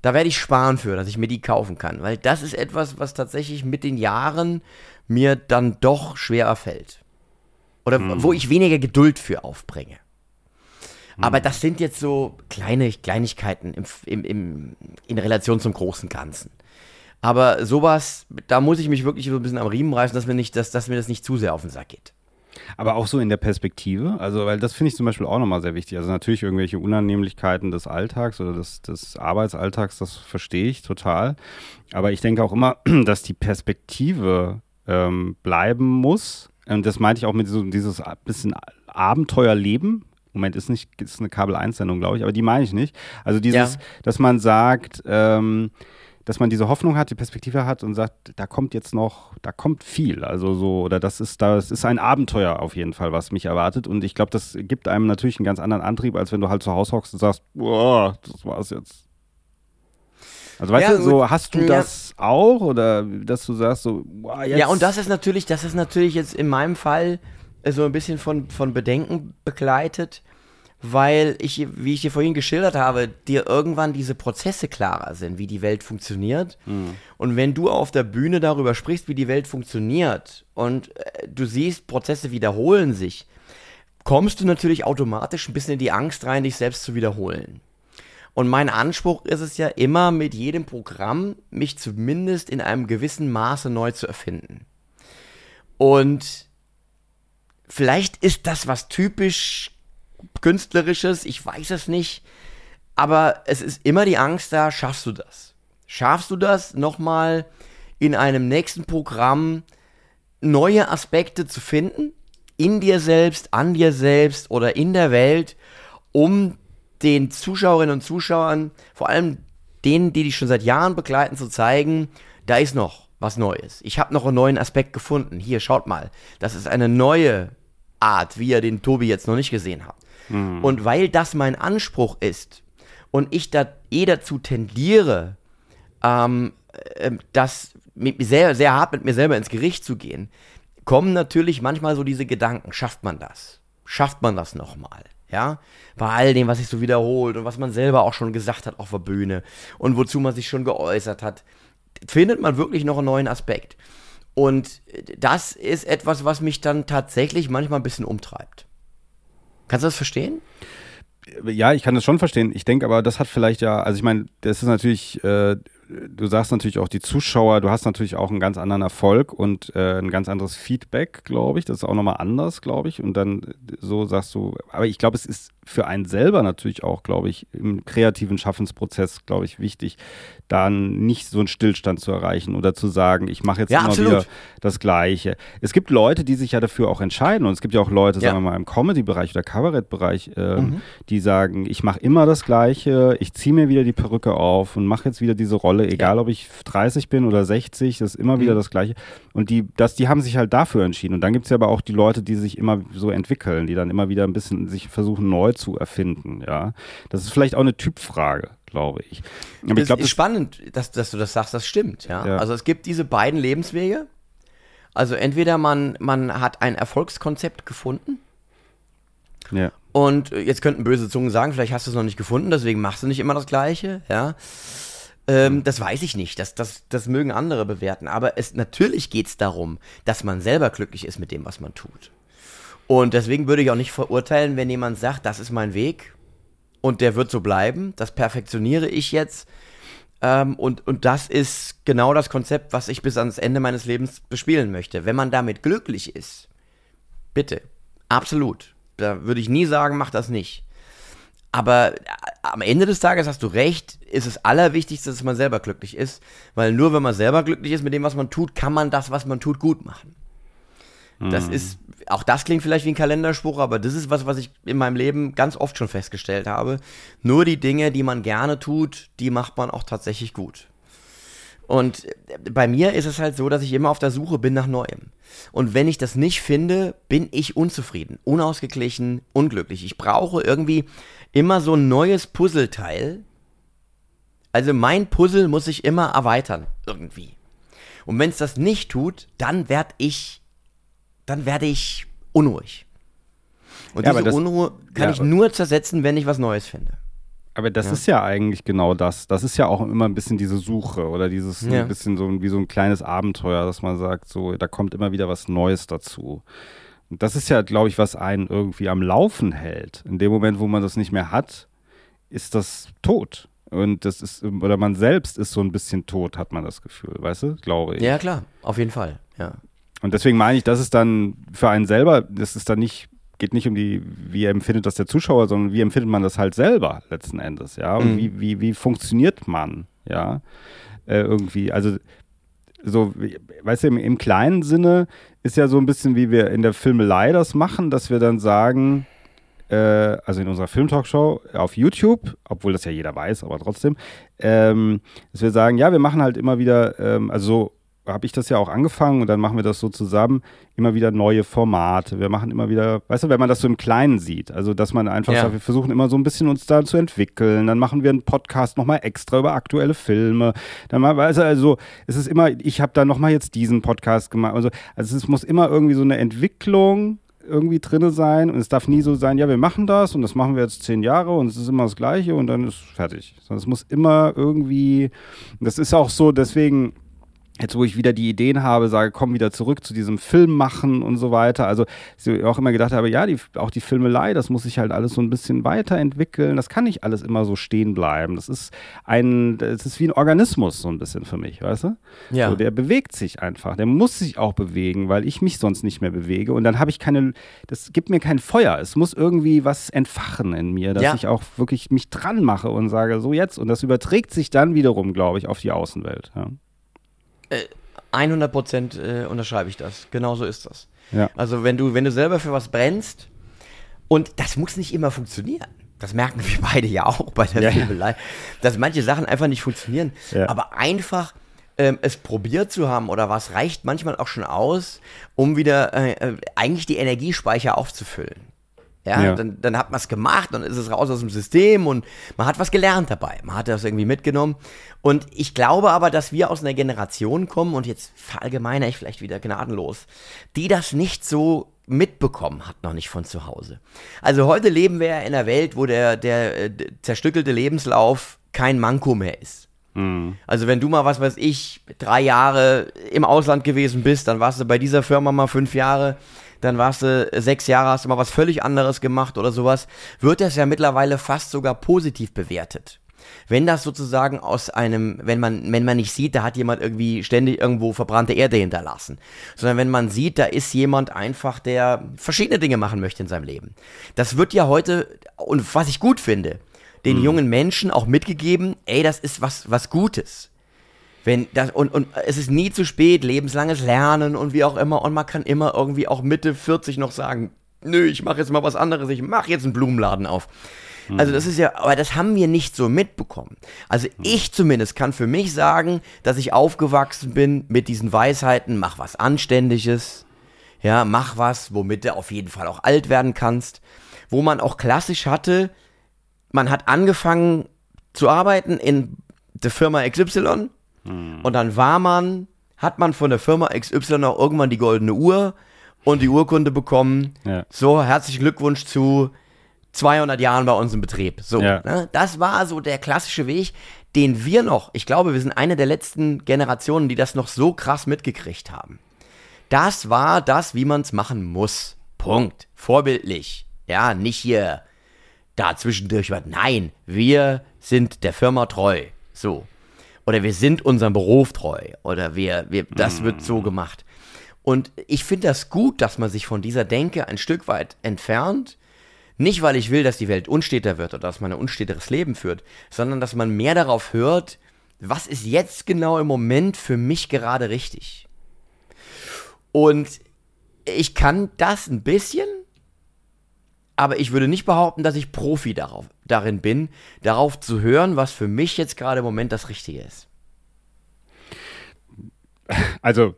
da werde ich sparen für, dass ich mir die kaufen kann, weil das ist etwas, was tatsächlich mit den Jahren mir dann doch schwerer fällt. Oder wo ich weniger Geduld für aufbringe. Aber das sind jetzt so kleine Kleinigkeiten im, im, im, in Relation zum großen Ganzen. Aber sowas, da muss ich mich wirklich so ein bisschen am Riemen reißen, dass mir, nicht, dass, dass mir das nicht zu sehr auf den Sack geht. Aber auch so in der Perspektive, also weil das finde ich zum Beispiel auch nochmal sehr wichtig. Also natürlich irgendwelche Unannehmlichkeiten des Alltags oder des, des Arbeitsalltags, das verstehe ich total. Aber ich denke auch immer, dass die Perspektive ähm, bleiben muss. Und das meinte ich auch mit so dieses bisschen Abenteuerleben. Moment, ist nicht, ist eine Kabel-1-Sendung, glaube ich, aber die meine ich nicht. Also dieses, Ja. dass man sagt, ähm, dass man diese Hoffnung hat, die Perspektive hat und sagt, da kommt jetzt noch, da kommt viel. Also so, oder das ist, das ist ein Abenteuer auf jeden Fall, was mich erwartet. Und ich glaube, das gibt einem natürlich einen ganz anderen Antrieb, als wenn du halt zu Hause hockst und sagst, boah, das war's jetzt. Also weißt Ja, du, so hast du Ja. das auch oder dass du sagst so, boah, jetzt. Ja, und das ist natürlich, das ist natürlich jetzt in meinem Fall äh, so ein bisschen von, von Bedenken begleitet, weil ich, wie ich dir vorhin geschildert habe, dir irgendwann diese Prozesse klarer sind, wie die Welt funktioniert. Und wenn du auf der Bühne darüber sprichst, wie die Welt funktioniert und äh, du siehst, Prozesse wiederholen sich, kommst du natürlich automatisch ein bisschen in die Angst rein, dich selbst zu wiederholen. Und mein Anspruch ist es ja immer, mit jedem Programm mich zumindest in einem gewissen Maße neu zu erfinden. Und vielleicht ist das was typisch künstlerisches, ich weiß es nicht, aber es ist immer die Angst da, schaffst du das? Schaffst du das nochmal in einem nächsten Programm neue Aspekte zu finden, in dir selbst, an dir selbst oder in der Welt, um den Zuschauerinnen und Zuschauern, vor allem denen, die dich schon seit Jahren begleiten, zu zeigen, da ist noch was Neues. Ich habe noch einen neuen Aspekt gefunden. Hier, schaut mal. Das ist eine neue Art, wie ihr den Tobi jetzt noch nicht gesehen habt. Und weil das mein Anspruch ist und ich da eh dazu tendiere, ähm, ähm, das sehr, sehr hart mit mir selber ins Gericht zu gehen, kommen natürlich manchmal so diese Gedanken, schafft man das? Schafft man das nochmal? Ja, bei all dem, was sich so wiederholt und was man selber auch schon gesagt hat auf der Bühne und wozu man sich schon geäußert hat, findet man wirklich noch einen neuen Aspekt. Und das ist etwas, was mich dann tatsächlich manchmal ein bisschen umtreibt. Kannst du das verstehen? Ja, ich kann das schon verstehen. Ich denke aber, das hat vielleicht ja, also ich meine, das ist natürlich, äh, du sagst natürlich auch die Zuschauer, du hast natürlich auch einen ganz anderen Erfolg und äh, ein ganz anderes Feedback, glaube ich. Das ist auch nochmal anders, glaube ich. Und dann äh, so sagst du, aber ich glaube, es ist für einen selber natürlich auch, glaube ich, im kreativen Schaffensprozess, glaube ich, wichtig, dann nicht so einen Stillstand zu erreichen oder zu sagen, ich mache jetzt Ja, immer absolut. wieder das Gleiche. Es gibt Leute, die sich ja dafür auch entscheiden und es gibt ja auch Leute, Ja. sagen wir mal, im Comedy-Bereich oder Kabarettbereich, ähm, Mhm. die sagen, ich mache immer das Gleiche, ich ziehe mir wieder die Perücke auf und mache jetzt wieder diese Rolle, egal ob ich 30 bin oder 60, das ist immer wieder Mhm. das Gleiche. Und die, das, die haben sich halt dafür entschieden. Und dann gibt es ja aber auch die Leute, die sich immer so entwickeln, die dann immer wieder ein bisschen sich versuchen neu zu erfinden. Ja, das ist vielleicht auch eine Typfrage, glaube ich. Aber ich es glaube, ist das spannend, dass, dass du das sagst, das stimmt. Ja? Ja. Also es gibt diese beiden Lebenswege. Also entweder man, man hat ein Erfolgskonzept gefunden ja. und jetzt könnten böse Zungen sagen, vielleicht hast du es noch nicht gefunden, deswegen machst du nicht immer das Gleiche. Ja? Ähm, das weiß ich nicht, das, das, das mögen andere bewerten. Aber es, natürlich geht es darum, dass man selber glücklich ist mit dem, was man tut. Und deswegen würde ich auch nicht verurteilen, wenn jemand sagt, das ist mein Weg und der wird so bleiben. Das perfektioniere ich jetzt. Ähm, und, und das ist genau das Konzept, was ich bis ans Ende meines Lebens bespielen möchte. Wenn man damit glücklich ist, bitte, absolut. Da würde ich nie sagen, mach das nicht. Aber äh, am Ende des Tages hast du recht, ist es allerwichtigste, dass man selber glücklich ist, weil nur wenn man selber glücklich ist mit dem, was man tut, kann man das, was man tut, gut machen. Das Mhm. ist, auch das klingt vielleicht wie ein Kalenderspruch, aber das ist was, was ich in meinem Leben ganz oft schon festgestellt habe. Nur die Dinge, die man gerne tut, die macht man auch tatsächlich gut. Und äh, bei mir ist es halt so, dass ich immer auf der Suche bin nach Neuem. Und wenn ich das nicht finde, bin ich unzufrieden, unausgeglichen, unglücklich. Ich brauche irgendwie immer so ein neues Puzzleteil. Also mein Puzzle muss sich immer erweitern, irgendwie. Und wenn es das nicht tut, dann werde ich, dann werde ich unruhig. Und Ja, diese das- Unruhe kann ja, ich nur zersetzen, wenn ich was Neues finde. Aber das Ja. ist ja eigentlich genau das. Das ist ja auch immer ein bisschen diese Suche oder dieses Ja. ein bisschen so wie so ein kleines Abenteuer, dass man sagt, so, da kommt immer wieder was Neues dazu. Das ist ja, glaube ich, was einen irgendwie am Laufen hält. In dem Moment, wo man das nicht mehr hat, ist das tot. Und das ist, oder man selbst ist so ein bisschen tot, hat man das Gefühl, weißt du, glaube ich. Ja, klar, auf jeden Fall. Ja. Und deswegen meine ich, das ist dann für einen selber, das ist dann nicht, geht nicht um die, wie empfindet das der Zuschauer, sondern wie empfindet man das halt selber letzten Endes, ja. Und Mhm. wie, wie, wie funktioniert man, ja. Äh, irgendwie, also so, weißt du, im, im kleinen Sinne ist ja so ein bisschen, wie wir in der Filmelei das machen, dass wir dann sagen, äh, also in unserer Filmtalkshow auf YouTube, obwohl das ja jeder weiß, aber trotzdem, ähm, dass wir sagen, ja, wir machen halt immer wieder, ähm, also so habe ich das ja auch angefangen und dann machen wir das so zusammen, immer wieder neue Formate. Wir machen immer wieder, weißt du, wenn man das so im Kleinen sieht, also dass man einfach Ja. sagt, wir versuchen immer so ein bisschen uns da zu entwickeln. Dann machen wir einen Podcast nochmal extra über aktuelle Filme. Dann mal, weißt du, also es ist immer, ich habe da nochmal jetzt diesen Podcast gemacht. Also, also es muss immer irgendwie so eine Entwicklung irgendwie drinne sein und es darf nie so sein, ja, wir machen das und das machen wir jetzt zehn Jahre und es ist immer das Gleiche und dann ist fertig. Sondern es muss immer irgendwie, das ist auch so, deswegen, jetzt wo ich wieder die Ideen habe, sage, komm wieder zurück zu diesem Film machen und so weiter. Also ich auch immer gedacht habe, ja, die, auch die Filmelei, das muss sich halt alles so ein bisschen weiterentwickeln. Das kann nicht alles immer so stehen bleiben. Das ist ein, das ist wie ein Organismus so ein bisschen für mich, weißt du? Ja. So, der bewegt sich einfach. Der muss sich auch bewegen, weil ich mich sonst nicht mehr bewege. Und dann habe ich keine, das gibt mir kein Feuer. Es muss irgendwie was entfachen in mir, dass Ja. ich auch wirklich mich dran mache und sage, so jetzt. Und das überträgt sich dann wiederum, glaube ich, auf die Außenwelt. Ja. 100 Prozent äh, unterschreibe ich das. Genau so ist das. Ja. Also wenn du, wenn du selber für was brennst, und das muss nicht immer funktionieren. Das merken wir beide ja auch bei der Ja, ja. Filmelei, dass manche Sachen einfach nicht funktionieren. Ja. Aber einfach ähm, es probiert zu haben oder was reicht manchmal auch schon aus, um wieder äh, äh, eigentlich die Energiespeicher aufzufüllen. Ja, Ja. dann, dann hat man es gemacht, dann ist es raus aus dem System und man hat was gelernt dabei. Man hat das irgendwie mitgenommen. Und ich glaube aber, dass wir aus einer Generation kommen, und jetzt verallgemeine ich vielleicht wieder gnadenlos, die das nicht so mitbekommen hat, noch nicht von zu Hause. Also heute leben wir ja in einer Welt, wo der, der äh, d- zerstückelte Lebenslauf kein Manko mehr ist. Also wenn du mal, was weiß ich, drei Jahre im Ausland gewesen bist, dann warst du bei dieser Firma mal fünf Jahre, dann warst du sechs Jahre, hast du mal was völlig anderes gemacht oder sowas, wird das ja mittlerweile fast sogar positiv bewertet. Wenn das sozusagen aus einem, wenn man, wenn man nicht sieht, da hat jemand irgendwie ständig irgendwo verbrannte Erde hinterlassen, sondern wenn man sieht, da ist jemand einfach, der verschiedene Dinge machen möchte in seinem Leben. Das wird ja heute, und was ich gut finde, den jungen Menschen auch mitgegeben, ey, das ist was, was Gutes. Wenn das, und, und es ist nie zu spät, lebenslanges Lernen und wie auch immer. Und man kann immer irgendwie auch Mitte 40 noch sagen, nö, ich mache jetzt mal was anderes, ich mache jetzt einen Blumenladen auf. Also das ist ja, aber das haben wir nicht so mitbekommen. Also ich zumindest kann für mich sagen, dass ich aufgewachsen bin mit diesen Weisheiten, mach was Anständiges, ja, mach was, womit du auf jeden Fall auch alt werden kannst. Wo man auch klassisch hatte, man hat angefangen zu arbeiten in der Firma XY und dann war man, hat man von der Firma XY auch irgendwann die goldene Uhr und die Urkunde bekommen. Ja. So, herzlichen Glückwunsch zu 200 Jahren bei uns im Betrieb. So, Ja. ne? das war so der klassische Weg, den wir noch, ich glaube, wir sind eine der letzten Generationen, die das noch so krass mitgekriegt haben. Das war das, wie man es machen muss. Punkt. Vorbildlich. Ja, nicht hier da zwischendurch was. Nein, wir sind der Firma treu. So. Oder wir sind unserem Beruf treu. Oder wir, wir das wird so gemacht. Und ich finde das gut, dass man sich von dieser Denke ein Stück weit entfernt. Nicht, weil ich will, dass die Welt unsteter wird oder dass man ein unsteteres Leben führt, sondern dass man mehr darauf hört, was ist jetzt genau im Moment für mich gerade richtig. Und ich kann das ein bisschen, aber ich würde nicht behaupten, dass ich Profi darauf, darin bin, darauf zu hören, was für mich jetzt gerade im Moment das Richtige ist. Also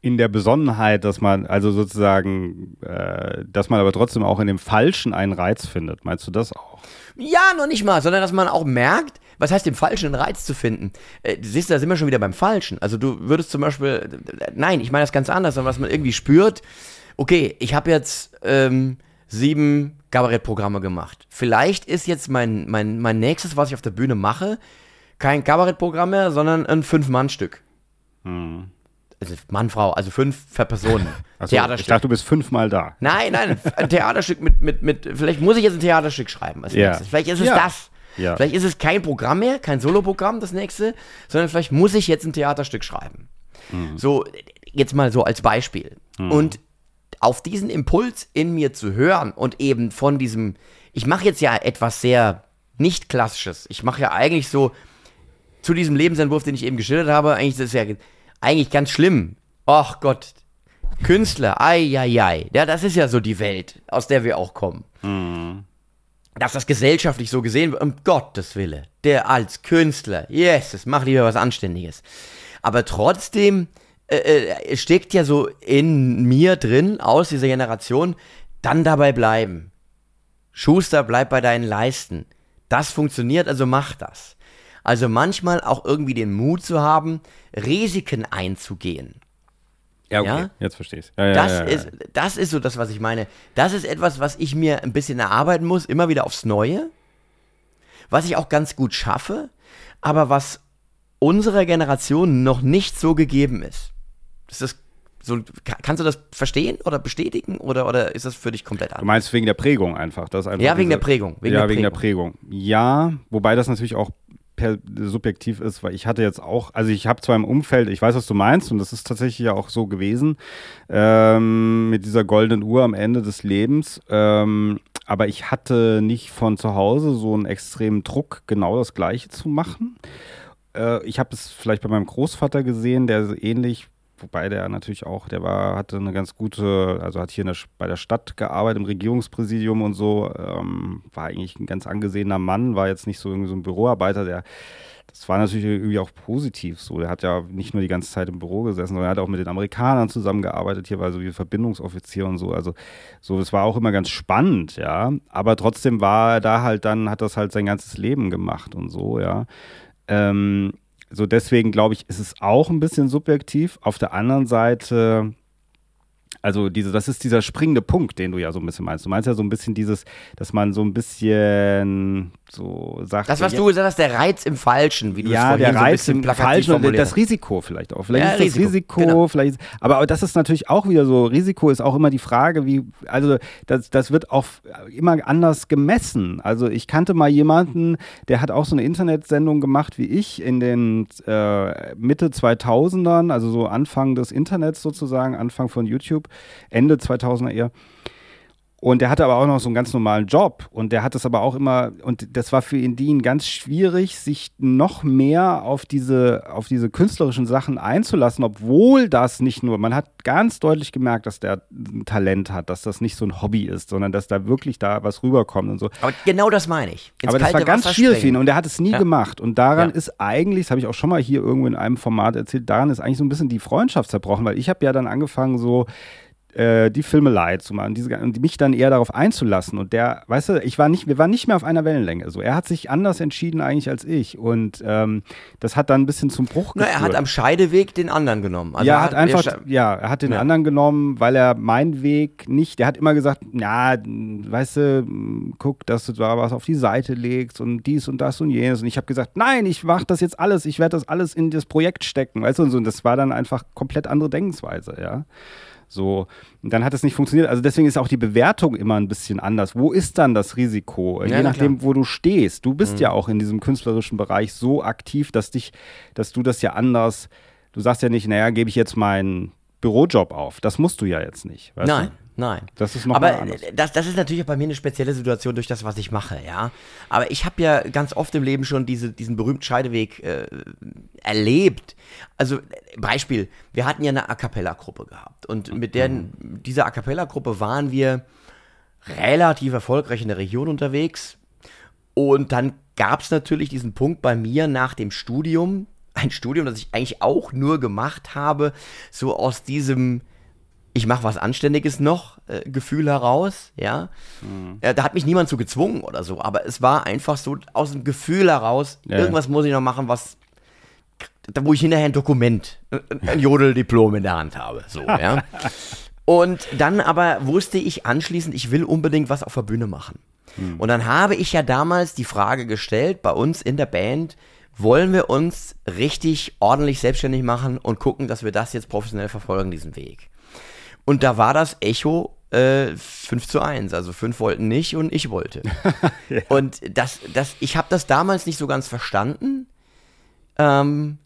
in der Besonnenheit, dass man, also sozusagen, äh, dass man aber trotzdem auch in dem Falschen einen Reiz findet. Meinst du das auch? Ja, noch nicht mal, sondern dass man auch merkt, was heißt, im Falschen einen Reiz zu finden? Äh, siehst du, da sind wir schon wieder beim Falschen. Also du würdest zum Beispiel, nein, ich meine das ganz anders, sondern was man irgendwie spürt, okay, ich habe jetzt ähm, sieben Kabarettprogramme gemacht. Vielleicht ist jetzt mein, mein, mein nächstes, was ich auf der Bühne mache, kein Kabarettprogramm mehr, sondern ein Fünf-Mann-Stück. Hm. Also Mann, Frau, also fünf Personen. So, Theaterstück. Ich dachte, du bist fünfmal da. Nein, nein, ein Theaterstück mit, mit, mit, vielleicht muss ich jetzt ein Theaterstück schreiben als ja. nächstes. Vielleicht ist es ja. das. Ja. Vielleicht ist es kein Programm mehr, kein Soloprogramm, das nächste, sondern vielleicht muss ich jetzt ein Theaterstück schreiben. Mhm. So, jetzt mal so als Beispiel. Mhm. Und auf diesen Impuls in mir zu hören und eben von diesem, ich mache jetzt ja etwas sehr nicht klassisches. Ich mache ja eigentlich so zu diesem Lebensentwurf, den ich eben geschildert habe, eigentlich ist es ja eigentlich ganz schlimm. Ach Gott, Künstler, ei, ei, ei. Ja, das ist ja so die Welt, aus der wir auch kommen. Mhm. Dass das gesellschaftlich so gesehen wird, um Gottes Wille. Der als Künstler, yes, das mach lieber was Anständiges. Aber trotzdem äh, äh, steckt ja so in mir drin, aus dieser Generation, dann dabei bleiben. Schuster, bleib bei deinen Leisten. Das funktioniert, also mach das. Also manchmal auch irgendwie den Mut zu haben, Risiken einzugehen. Ja, okay. Ja? Jetzt verstehe ich. Ja, das, ja, Ist, das ist so das, was ich meine. Das ist etwas, was ich mir ein bisschen erarbeiten muss, immer wieder aufs Neue. Was ich auch ganz gut schaffe, aber was unserer Generation noch nicht so gegeben ist. Das ist so, kannst du das verstehen oder bestätigen oder, oder ist das für dich komplett anders? Du meinst wegen der Prägung einfach? Das einfach ja, wegen diese, der Prägung. Wegen ja, der wegen Prägung. der Prägung. Ja, wobei das natürlich auch per, subjektiv ist, weil ich hatte jetzt auch, also ich habe zwar im Umfeld, ich weiß, was du meinst und das ist tatsächlich ja auch so gewesen, ähm, mit dieser goldenen Uhr am Ende des Lebens, ähm, aber ich hatte nicht von zu Hause so einen extremen Druck, genau das Gleiche zu machen. Äh, ich habe es vielleicht bei meinem Großvater gesehen, der ähnlich wobei der natürlich auch, der war, hatte eine ganz gute, also hat hier der, bei der Stadt gearbeitet, im Regierungspräsidium und so, ähm, war eigentlich ein ganz angesehener Mann, war jetzt nicht so irgendwie so ein Büroarbeiter, der das war natürlich irgendwie auch positiv so. Der hat ja nicht nur die ganze Zeit im Büro gesessen, sondern er hat auch mit den Amerikanern zusammengearbeitet. Hier war so wie Verbindungsoffizier und so. Also so, das war auch immer ganz spannend, ja. Aber trotzdem war er da halt dann, hat das halt sein ganzes Leben gemacht und so, ja. Ähm, so deswegen glaube ich, ist es auch ein bisschen subjektiv. Auf der anderen Seite also diese, das ist dieser springende Punkt, den du ja so ein bisschen meinst. Du meinst ja so ein bisschen dieses, dass man so ein bisschen so sagt. Das, was du gesagt hast, der Reiz im Falschen, wie du ja, es vorhin der Reiz so im Falschen und das Risiko vielleicht auch. Vielleicht ja, ist Risiko, das Risiko, genau. vielleicht. Aber das ist natürlich auch wieder so. Risiko ist auch immer die Frage, wie, also das, das wird auch immer anders gemessen. Also ich kannte mal jemanden, der hat auch so eine Internetsendung gemacht wie ich in den äh, Mitte 2000ern, also so Anfang des Internets sozusagen, Anfang von YouTube. Ende 2000er eher. Und der hatte aber auch noch so einen ganz normalen Job. Und der hat es aber auch immer, und das war für ihn Dean ganz schwierig, sich noch mehr auf diese, auf diese künstlerischen Sachen einzulassen, obwohl das nicht nur, man hat ganz deutlich gemerkt, dass der ein Talent hat, dass das nicht so ein Hobby ist, sondern dass da wirklich da was rüberkommt und so. Aber genau das meine ich. Ins aber das war ganz Wasser schwierig für ihn und er hat es nie ja. gemacht. Und daran ja. ist eigentlich, das habe ich auch schon mal hier irgendwo in einem Format erzählt, daran ist eigentlich so ein bisschen die Freundschaft zerbrochen, weil ich habe ja dann angefangen so, äh, die Filme leid zu machen diese, und mich dann eher darauf einzulassen. Und der, weißt du, ich war nicht, wir waren nicht mehr auf einer Wellenlänge. So, er hat sich anders entschieden eigentlich als ich. Und ähm, das hat dann ein bisschen zum Bruch geführt. Na, er hat am Scheideweg den anderen genommen. Also ja, er hat einfach, ja, er hat den ja. anderen genommen, weil er meinen Weg nicht, der hat immer gesagt, ja, weißt du, guck, dass du da was auf die Seite legst und dies und das und jenes. Und ich habe gesagt, nein, ich mache das jetzt alles, ich werde das alles in das Projekt stecken, weißt du, und so. Und das war dann einfach komplett andere Denkensweise, ja. So, dann hat es nicht funktioniert. Also deswegen ist auch die Bewertung immer ein bisschen anders. Wo ist dann das Risiko? Ja, Je nachdem, wo du stehst. Du bist mhm. ja auch in diesem künstlerischen Bereich so aktiv, dass dich, dass du das ja anders, du sagst ja nicht, naja, gebe ich jetzt meinen Bürojob auf. Das musst du ja jetzt nicht. Nein. Du? Nein. Das ist noch Aber das, das ist natürlich auch bei mir eine spezielle Situation durch das, was ich mache, ja. Aber ich habe ja ganz oft im Leben schon diese, diesen berühmten Scheideweg äh, erlebt. Also Beispiel, wir hatten ja eine A Cappella-Gruppe gehabt und mit der, mhm. dieser A Cappella-Gruppe waren wir relativ erfolgreich in der Region unterwegs. Und dann gab es natürlich diesen Punkt bei mir nach dem Studium, ein Studium, das ich eigentlich auch nur gemacht habe, so aus diesem ich mache was Anständiges noch, äh, Gefühl heraus, ja. Mhm. Äh, da hat mich niemand zu gezwungen oder so, aber es war einfach so aus dem Gefühl heraus, ja. irgendwas muss ich noch machen, was, wo ich hinterher ein Dokument, äh, ein Jodeldiplom in der Hand habe, so, ja. Und dann aber wusste ich anschließend, ich will unbedingt was auf der Bühne machen. Mhm. Und dann habe ich ja damals die Frage gestellt, bei uns in der Band, wollen wir uns richtig ordentlich selbstständig machen und gucken, dass wir das jetzt professionell verfolgen, diesen Weg. Und da war das Echo äh, 5 zu 1. Also 5 wollten nicht und ich wollte. ja. Und das, das, ich habe das damals nicht so ganz verstanden. Ähm,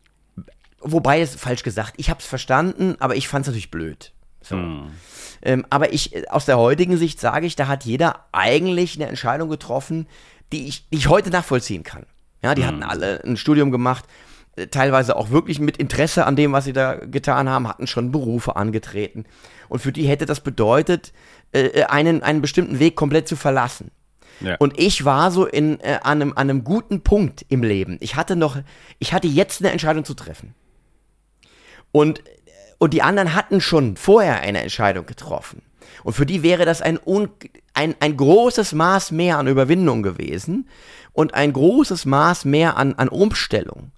wobei es falsch gesagt, ich habe es verstanden, aber ich fand es natürlich blöd. So. Hm. Ähm, aber ich, aus der heutigen Sicht sage ich, da hat jeder eigentlich eine Entscheidung getroffen, die ich, die ich heute nachvollziehen kann. Ja, die hm. hatten alle ein Studium gemacht, teilweise auch wirklich mit Interesse an dem, was sie da getan haben, hatten schon Berufe angetreten. Und für die hätte das bedeutet, äh, äh, einen, einen bestimmten Weg komplett zu verlassen. Ja. Und ich war so in, äh, an, einem, an einem guten Punkt im Leben. Ich hatte noch, ich hatte jetzt eine Entscheidung zu treffen. Und, und die anderen hatten schon vorher eine Entscheidung getroffen. Und für die wäre das ein, ein, ein großes Maß mehr an Überwindung gewesen und ein großes Maß mehr an, an Umstellung.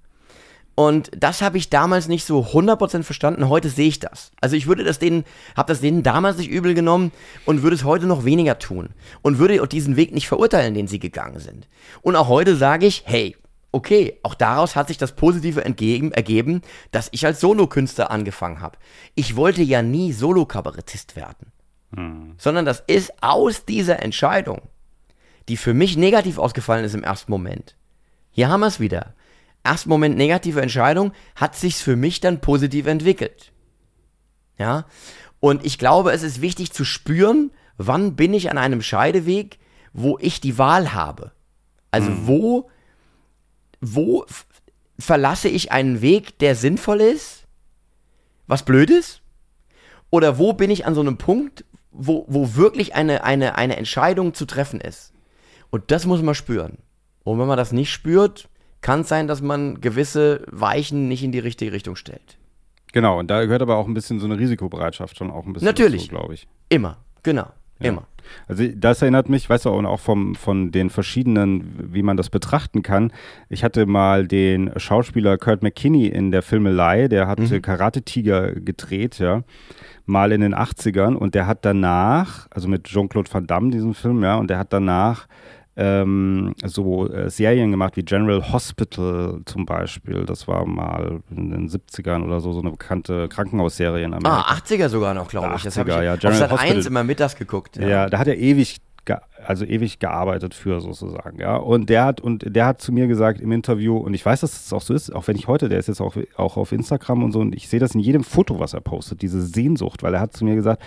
Und das habe ich damals nicht so 100% verstanden. Heute sehe ich das. Also ich würde das denen, habe das denen damals nicht übel genommen und würde es heute noch weniger tun. Und würde diesen Weg nicht verurteilen, den sie gegangen sind. Und auch heute sage ich, hey, okay, auch daraus hat sich das Positive entgegen, ergeben, dass ich als Solokünstler angefangen habe. Ich wollte ja nie Solokabarettist werden. Hm. Sondern das ist aus dieser Entscheidung, die für mich negativ ausgefallen ist im ersten Moment. Hier haben wir es wieder ersten Moment negative Entscheidung, hat sich's für mich dann positiv entwickelt. Ja? Und ich glaube, es ist wichtig zu spüren, wann bin ich an einem Scheideweg, wo ich die Wahl habe. Also mhm. wo, wo verlasse ich einen Weg, der sinnvoll ist, was blöd ist? Oder wo bin ich an so einem Punkt, wo, wo wirklich eine, eine, eine Entscheidung zu treffen ist? Und das muss man spüren. Und wenn man das nicht spürt, kann es sein, dass man gewisse Weichen nicht in die richtige Richtung stellt. Genau, und da gehört aber auch ein bisschen so eine Risikobereitschaft schon auch ein bisschen Natürlich. glaube ich. Immer, genau, ja. immer. Also das erinnert mich, weißt du, und auch vom, von den verschiedenen, wie man das betrachten kann. Ich hatte mal den Schauspieler Kurt McKinney in der Filmelei, der hat mhm. Karate Tiger gedreht, ja, mal in den 80ern und der hat danach, also mit Jean-Claude Van Damme diesen Film, ja, und der hat danach ähm, so äh, Serien gemacht wie General Hospital zum Beispiel. Das war mal in den 70ern oder so, so eine bekannte Krankenhausserie in Amerika. Ah, 80er sogar noch, glaube ich. Das habe ich ja. General Sat 1 immer mittags geguckt. Ja, ja da hat er ewig also ewig gearbeitet für sozusagen, ja. Und der hat und der hat zu mir gesagt im Interview und ich weiß, dass es das auch so ist, auch wenn ich heute, der ist jetzt auch, auch auf Instagram und so und ich sehe das in jedem Foto, was er postet, diese Sehnsucht, weil er hat zu mir gesagt,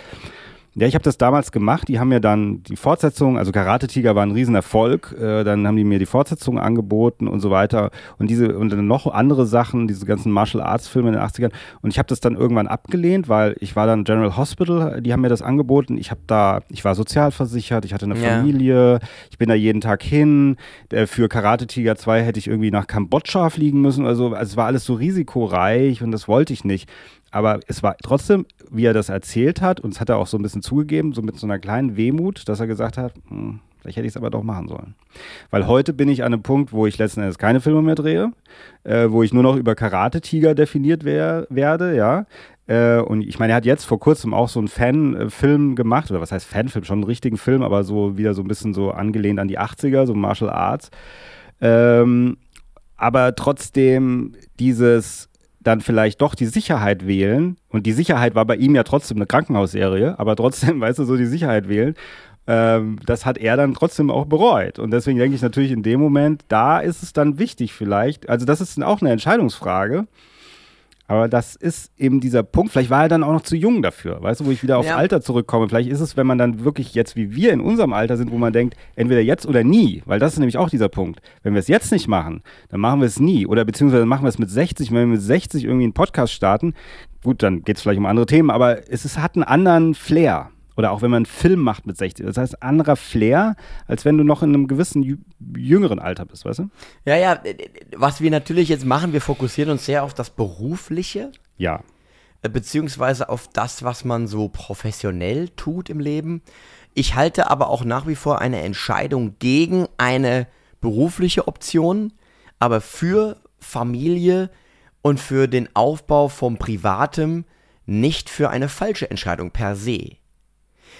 ja, ich habe das damals gemacht. Die haben mir dann die Fortsetzung, also Karate Tiger war ein Riesenerfolg. Äh, dann haben die mir die Fortsetzung angeboten und so weiter. Und diese und dann noch andere Sachen, diese ganzen Martial Arts Filme in den 80ern. Und ich habe das dann irgendwann abgelehnt, weil ich war dann General Hospital, die haben mir das angeboten. Ich habe da, ich war sozialversichert, ich hatte eine ja. Familie, ich bin da jeden Tag hin. Äh, für Karate Tiger 2 hätte ich irgendwie nach Kambodscha fliegen müssen. Also, also es war alles so risikoreich und das wollte ich nicht. Aber es war trotzdem, wie er das erzählt hat, und es hat er auch so ein bisschen zugegeben, so mit so einer kleinen Wehmut, dass er gesagt hat, hm, vielleicht hätte ich es aber doch machen sollen. Weil heute bin ich an einem Punkt, wo ich letzten Endes keine Filme mehr drehe, äh, wo ich nur noch über Karate-Tiger definiert wer werde, ja. Äh, und ich meine, er hat jetzt vor kurzem auch so einen Fanfilm gemacht, oder was heißt Fanfilm, schon einen richtigen Film, aber so wieder so ein bisschen so angelehnt an die 80er, so Martial Arts. Ähm, aber trotzdem dieses dann vielleicht doch die Sicherheit wählen, und die Sicherheit war bei ihm ja trotzdem eine Krankenhausserie, aber trotzdem, weißt du, so die Sicherheit wählen, ähm, das hat er dann trotzdem auch bereut. Und deswegen denke ich natürlich in dem Moment, da ist es dann wichtig vielleicht, also das ist auch eine Entscheidungsfrage, aber das ist eben dieser Punkt. Vielleicht war er dann auch noch zu jung dafür, weißt du, wo ich wieder aufs Ja. Alter zurückkomme. Vielleicht ist es, wenn man dann wirklich jetzt wie wir in unserem Alter sind, wo man denkt, entweder jetzt oder nie, weil das ist nämlich auch dieser Punkt. Wenn wir es jetzt nicht machen, dann machen wir es nie. Oder beziehungsweise machen wir es mit 60, wenn wir mit 60 irgendwie einen Podcast starten. Gut, dann geht es vielleicht um andere Themen, aber es ist, hat einen anderen Flair. Oder auch wenn man einen Film macht mit 60. Das heißt, anderer Flair, als wenn du noch in einem gewissen jü- jüngeren Alter bist, weißt du? Ja, ja, was wir natürlich jetzt machen, wir fokussieren uns sehr auf das Berufliche, Ja. äh, beziehungsweise auf das, was man so professionell tut im Leben. Ich halte aber auch nach wie vor eine Entscheidung gegen eine berufliche Option, aber für Familie und für den Aufbau vom Privatem nicht für eine falsche Entscheidung per se.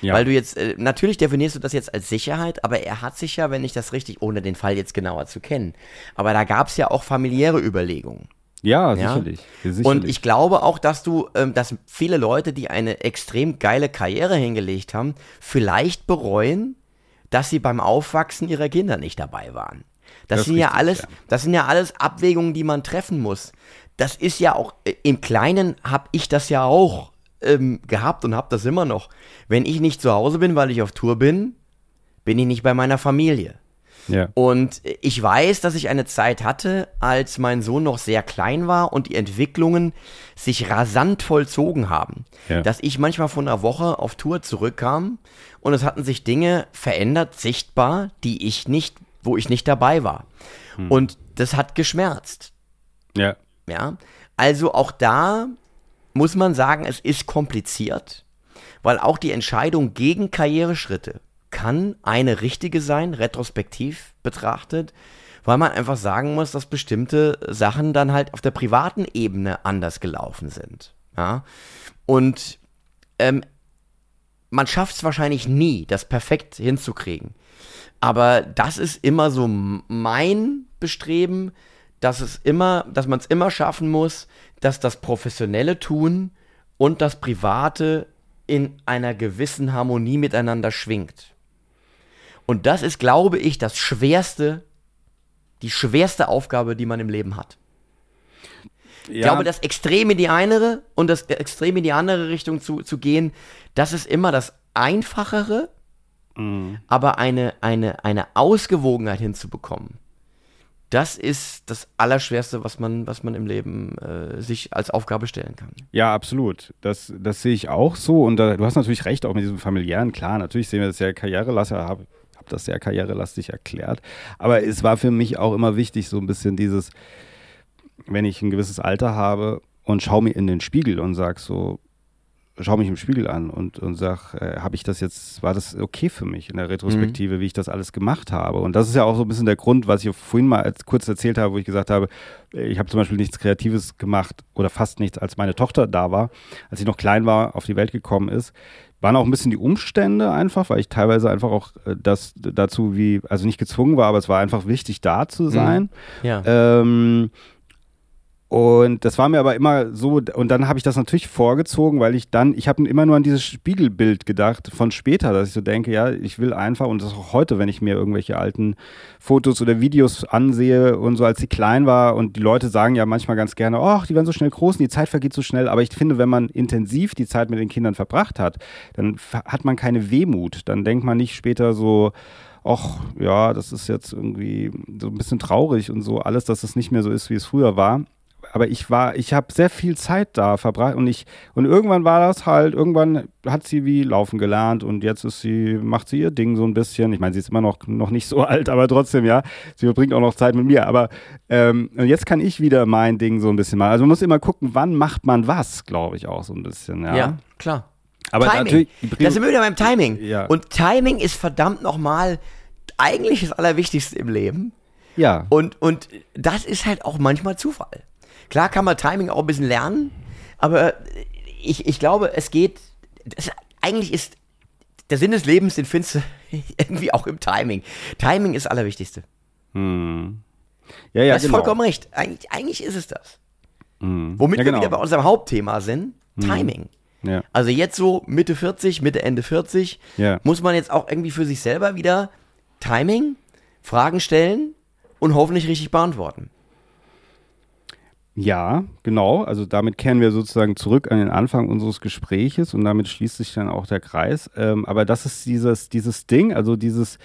Ja. Weil du jetzt, äh, natürlich definierst du das jetzt als Sicherheit, aber er hat sich ja, wenn ich das richtig, ohne den Fall jetzt genauer zu kennen, aber da gab es ja auch familiäre Überlegungen. ja, Ja? sicherlich. sicherlich. Und ich glaube auch, dass du, ähm, dass viele Leute, die eine extrem geile Karriere hingelegt haben, vielleicht bereuen, dass sie beim Aufwachsen ihrer Kinder nicht dabei waren. Das, Das sind ist ja richtig, alles, ja. das sind ja alles Abwägungen, die man treffen muss. Das ist ja auch äh, im Kleinen habe ich das ja auch ähm, gehabt und habe das immer noch. Wenn ich nicht zu Hause bin, weil ich auf Tour bin, bin ich nicht bei meiner Familie. ja. Und ich weiß, dass ich eine Zeit hatte, als mein Sohn noch sehr klein war und die Entwicklungen sich rasant vollzogen haben. Ja. Dass ich manchmal von einer Woche auf Tour zurückkam und es hatten sich Dinge verändert, sichtbar, die ich nicht, wo ich nicht dabei war. Und das hat geschmerzt. ja. Ja, also auch da muss man sagen, es ist kompliziert, weil auch die Entscheidung gegen Karriereschritte kann eine richtige sein, retrospektiv betrachtet, weil man einfach sagen muss, dass bestimmte Sachen dann halt auf der privaten Ebene anders gelaufen sind. Ja, und ähm, man schafft es wahrscheinlich nie, das perfekt hinzukriegen. Aber das ist immer so mein Bestreben, dass es immer, dass man es immer schaffen muss, dass das professionelle Tun und das private in einer gewissen Harmonie miteinander schwingt. Und das ist, glaube ich, das schwerste, die schwerste Aufgabe, die man im Leben hat. Ich glaube, das Extrem in die eine und das Extrem in die andere Richtung zu, zu gehen, das ist immer das Einfachere, aber eine, eine, eine Ausgewogenheit hinzubekommen, das ist das Allerschwerste, was man, was man im Leben äh, sich als Aufgabe stellen kann. Ja, absolut. Das, das sehe ich auch so. Und da, du hast natürlich recht, auch mit diesem familiären. Klar, natürlich sehen wir das sehr karrierelastig, habe hab das sehr karrierelastig erklärt. Aber es war für mich auch immer wichtig, so ein bisschen dieses, wenn ich ein gewisses Alter habe und schaue mir in den Spiegel und sag so, schau mich im Spiegel an und, und sag, äh, habe ich das jetzt, war das okay für mich in der Retrospektive, wie ich das alles gemacht habe? Und das ist ja auch so ein bisschen der Grund, was ich vorhin mal als, kurz erzählt habe, wo ich gesagt habe, äh, ich habe zum Beispiel nichts Kreatives gemacht oder fast nichts, als meine Tochter da war, als sie noch klein war, auf die Welt gekommen ist. Waren auch ein bisschen die Umstände einfach, weil ich teilweise einfach auch äh, das dazu wie, also nicht gezwungen war, aber es war einfach wichtig, da zu sein. Ja. Ähm, und das war mir aber immer so, und dann habe ich das natürlich vorgezogen, weil ich dann, ich habe immer nur an dieses Spiegelbild gedacht von später, dass ich so denke, ja, ich will einfach, und das auch heute, wenn ich mir irgendwelche alten Fotos oder Videos ansehe und so, als sie klein war, und die Leute sagen ja manchmal ganz gerne, ach, die werden so schnell groß und die Zeit vergeht so schnell, aber ich finde, wenn man intensiv die Zeit mit den Kindern verbracht hat, dann hat man keine Wehmut, dann denkt man nicht später so, ach ja, das ist jetzt irgendwie so ein bisschen traurig und so alles, dass es nicht mehr so ist, wie es früher war. Aber ich war, ich habe sehr viel Zeit da verbracht und ich, und irgendwann war das halt, irgendwann hat sie wie laufen gelernt und jetzt ist sie, macht sie ihr Ding so ein bisschen. Ich meine, sie ist immer noch, noch nicht so alt, aber trotzdem, ja, sie verbringt auch noch Zeit mit mir. Aber ähm, und jetzt kann ich wieder mein Ding so ein bisschen machen. Also man muss immer gucken, wann macht man was, glaube ich auch so ein bisschen, ja. ja, klar. Aber Timing. natürlich, Da sind wir wieder beim Timing. Ja. Und Timing ist verdammt nochmal eigentlich das Allerwichtigste im Leben. ja. Und, und das ist halt auch manchmal Zufall. Klar kann man Timing auch ein bisschen lernen, aber ich, ich glaube, es geht, das, eigentlich ist der Sinn des Lebens, den findest du irgendwie auch im Timing. Timing ist das Allerwichtigste. Hm. Ja, ja, du hast genau. vollkommen recht. Eigentlich, eigentlich ist es das. Womit Ja, wir genau. wieder bei unserem Hauptthema sind, Timing. Ja. Also jetzt so Mitte 40, Mitte, Ende 40, Ja. muss man jetzt auch irgendwie für sich selber wieder Timing, Fragen stellen und hoffentlich richtig beantworten. Ja, genau. Also damit kehren wir sozusagen zurück an den Anfang unseres Gespräches und damit schließt sich dann auch der Kreis. Ähm, aber das ist dieses, dieses Ding, also dieses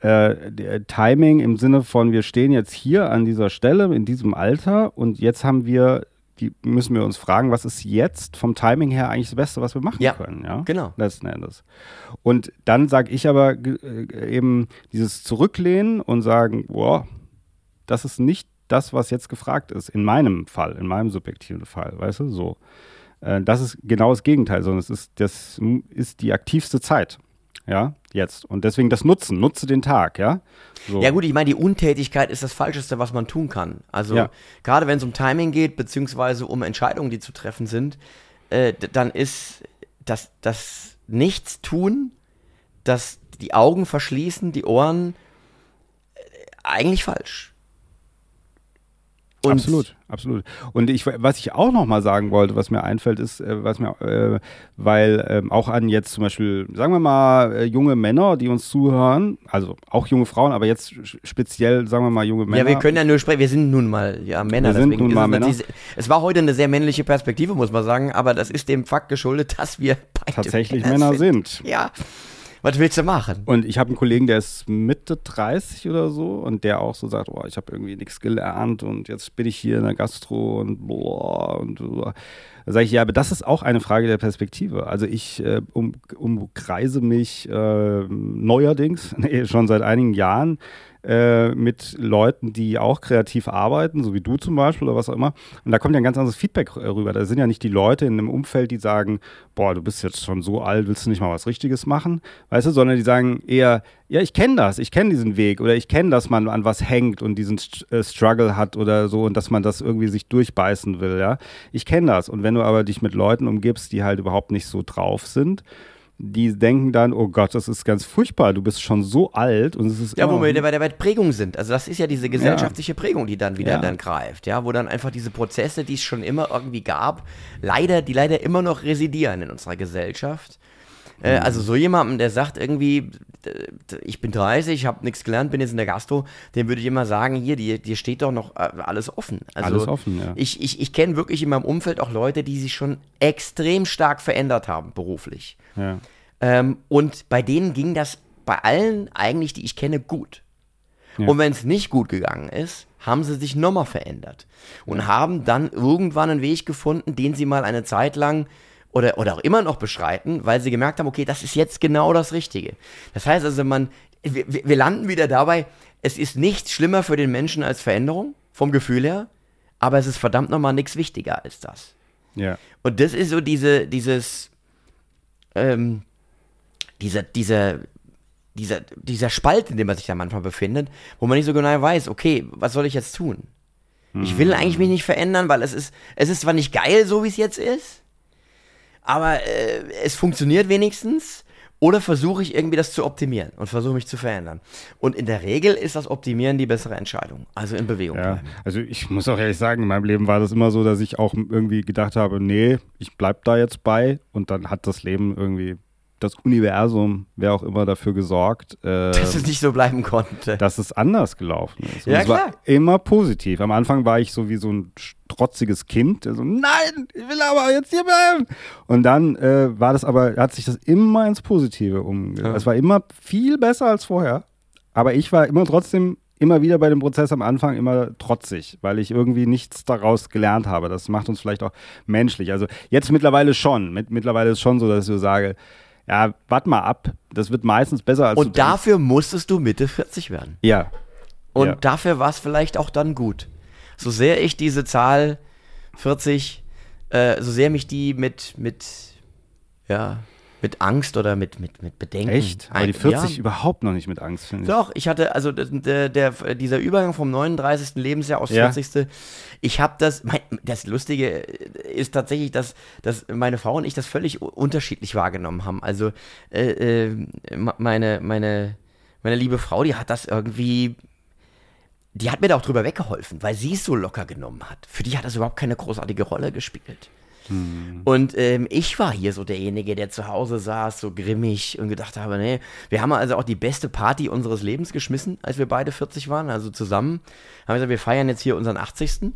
äh, Timing im Sinne von, wir stehen jetzt hier an dieser Stelle in diesem Alter und jetzt haben wir, die müssen wir uns fragen, was ist jetzt vom Timing her eigentlich das Beste, was wir machen Ja, können, ja? genau. Letzten Endes. Und dann sage ich aber äh, eben dieses Zurücklehnen und sagen, boah, das ist nicht das, was jetzt gefragt ist, in meinem Fall, in meinem subjektiven Fall, weißt du, so. Äh, das ist genau das Gegenteil, sondern es ist, das ist die aktivste Zeit, ja, jetzt. Und deswegen das Nutzen, nutze den Tag, ja. So. Ja gut, ich meine, die Untätigkeit ist das Falscheste, was man tun kann. Also Ja. gerade wenn es um Timing geht, beziehungsweise um Entscheidungen, die zu treffen sind, äh, dann ist das, das Nichtstun, das die Augen verschließen, die Ohren, äh, eigentlich falsch. Und absolut, absolut. Und ich, was ich auch noch mal sagen wollte, was mir einfällt, ist, äh, was mir, äh, weil ähm, auch an jetzt zum Beispiel, sagen wir mal, äh, junge Männer, die uns zuhören, also auch junge Frauen, aber jetzt speziell, sagen wir mal, junge Männer. Ja, wir können ja nur sprechen, wir sind nun mal ja, Männer. Wir sind deswegen nun mal es, Männer. natürlich- es war heute eine sehr männliche Perspektive, muss man sagen, aber das ist dem Fakt geschuldet, dass wir beide tatsächlich Männer sind. Ja, was willst du machen? Und ich habe einen Kollegen, der ist Mitte 30 oder so und der auch so sagt, oh, ich habe irgendwie nichts gelernt und jetzt bin ich hier in der Gastro und boah und so. Da sage ich, ja, aber das ist auch eine Frage der Perspektive. Also ich äh, um, umkreise mich äh, neuerdings, nee, schon seit einigen Jahren, äh, mit Leuten, die auch kreativ arbeiten, so wie du zum Beispiel oder was auch immer. Und da kommt ja ein ganz anderes Feedback äh, rüber. Da sind ja nicht die Leute in einem Umfeld, die sagen, boah, du bist jetzt schon so alt, willst du nicht mal was Richtiges machen? Weißt du, sondern die sagen eher, ja, ich kenne das, ich kenne diesen Weg oder ich kenne, dass man an was hängt und diesen St äh, Struggle hat oder so und dass man das irgendwie sich durchbeißen will, ja. Ich kenne das. Und wenn du aber dich mit Leuten umgibst, die halt überhaupt nicht so drauf sind, die denken dann, oh Gott, das ist ganz furchtbar, du bist schon so alt und es ist Ja, wo wir wieder bei der Prägung sind. Also das ist ja diese gesellschaftliche Prägung, die dann wieder Ja. dann greift, ja, wo dann einfach diese Prozesse, die es schon immer irgendwie gab, leider, die leider immer noch residieren in unserer Gesellschaft. Äh, Mhm. also so jemandem, der sagt irgendwie, ich bin 30, ich habe nichts gelernt, bin jetzt in der Gastro, dem würde ich immer sagen, hier, dir, dir steht doch noch äh, alles offen. Also Alles offen, ja. Ich, ich, ich kenne wirklich in meinem Umfeld auch Leute, die sich schon extrem stark verändert haben beruflich. Ja. Ähm, und bei denen ging das bei allen eigentlich, die ich kenne, gut. Ja. Und wenn es nicht gut gegangen ist, haben sie sich nochmal verändert und haben dann irgendwann einen Weg gefunden, den sie mal eine Zeit lang oder, oder auch immer noch beschreiten, weil sie gemerkt haben, okay, das ist jetzt genau das Richtige. Das heißt also, man, wir, wir landen wieder dabei, es ist nichts schlimmer für den Menschen als Veränderung, vom Gefühl her, aber es ist verdammt nochmal nichts wichtiger als das. ja. Und das ist so diese, dieses, ähm, dieser, dieser, dieser, dieser Spalt, in dem man sich da manchmal befindet, wo man nicht so genau weiß, okay, was soll ich jetzt tun? Ich will eigentlich mich nicht verändern, weil es ist, es ist zwar nicht geil, so wie es jetzt ist, aber äh, es funktioniert wenigstens. Oder versuche ich irgendwie das zu optimieren und versuche mich zu verändern. Und in der Regel ist das Optimieren die bessere Entscheidung. Also in Bewegung Ja, bleiben. also ich muss auch ehrlich sagen, in meinem Leben war das immer so, dass ich auch irgendwie gedacht habe, nee, ich bleib da jetzt bei und dann hat das Leben irgendwie, das Universum, wer auch immer dafür gesorgt, äh, Dass es nicht so bleiben konnte. dass es anders gelaufen ist. Und Ja, es war klar. immer positiv. Am Anfang war ich so wie so ein trotziges Kind, so, nein, ich will aber jetzt hier bleiben. Und dann äh, war das aber, hat sich das immer ins Positive umge... Ja. Es war immer viel besser als vorher, aber ich war immer trotzdem immer wieder bei dem Prozess am Anfang immer trotzig, weil ich irgendwie nichts daraus gelernt habe. Das macht uns vielleicht auch menschlich. Also jetzt mittlerweile schon. Mit, mittlerweile ist es schon so, dass ich so sage, ja, warte mal ab. Das wird meistens besser als du Und dafür musstest du Mitte 40 werden. denkst. Ja. Und Ja. dafür war es vielleicht auch dann gut. So sehr ich diese Zahl 40, äh, so sehr mich die mit, mit, ja, mit Angst oder mit, mit, mit Bedenken. Echt? Aber die ein- 40 Ja, überhaupt noch nicht mit Angst, finde ich. doch, ich hatte, also der, der, dieser Übergang vom 39. Lebensjahr aufs Ja. 40. Ich habe das, mein, das Lustige ist tatsächlich, dass, dass meine Frau und ich das völlig unterschiedlich wahrgenommen haben. Also äh, äh, meine, meine, meine liebe Frau, die hat das irgendwie die hat mir da auch drüber weggeholfen, weil sie es so locker genommen hat. Für die hat das überhaupt keine großartige Rolle gespielt. Hm. Und ähm, ich war hier so derjenige, der zu Hause saß, so grimmig und gedacht habe, nee, wir haben also auch die beste Party unseres Lebens geschmissen, als wir beide 40 waren, also zusammen. Haben wir gesagt, wir feiern jetzt hier unseren 80.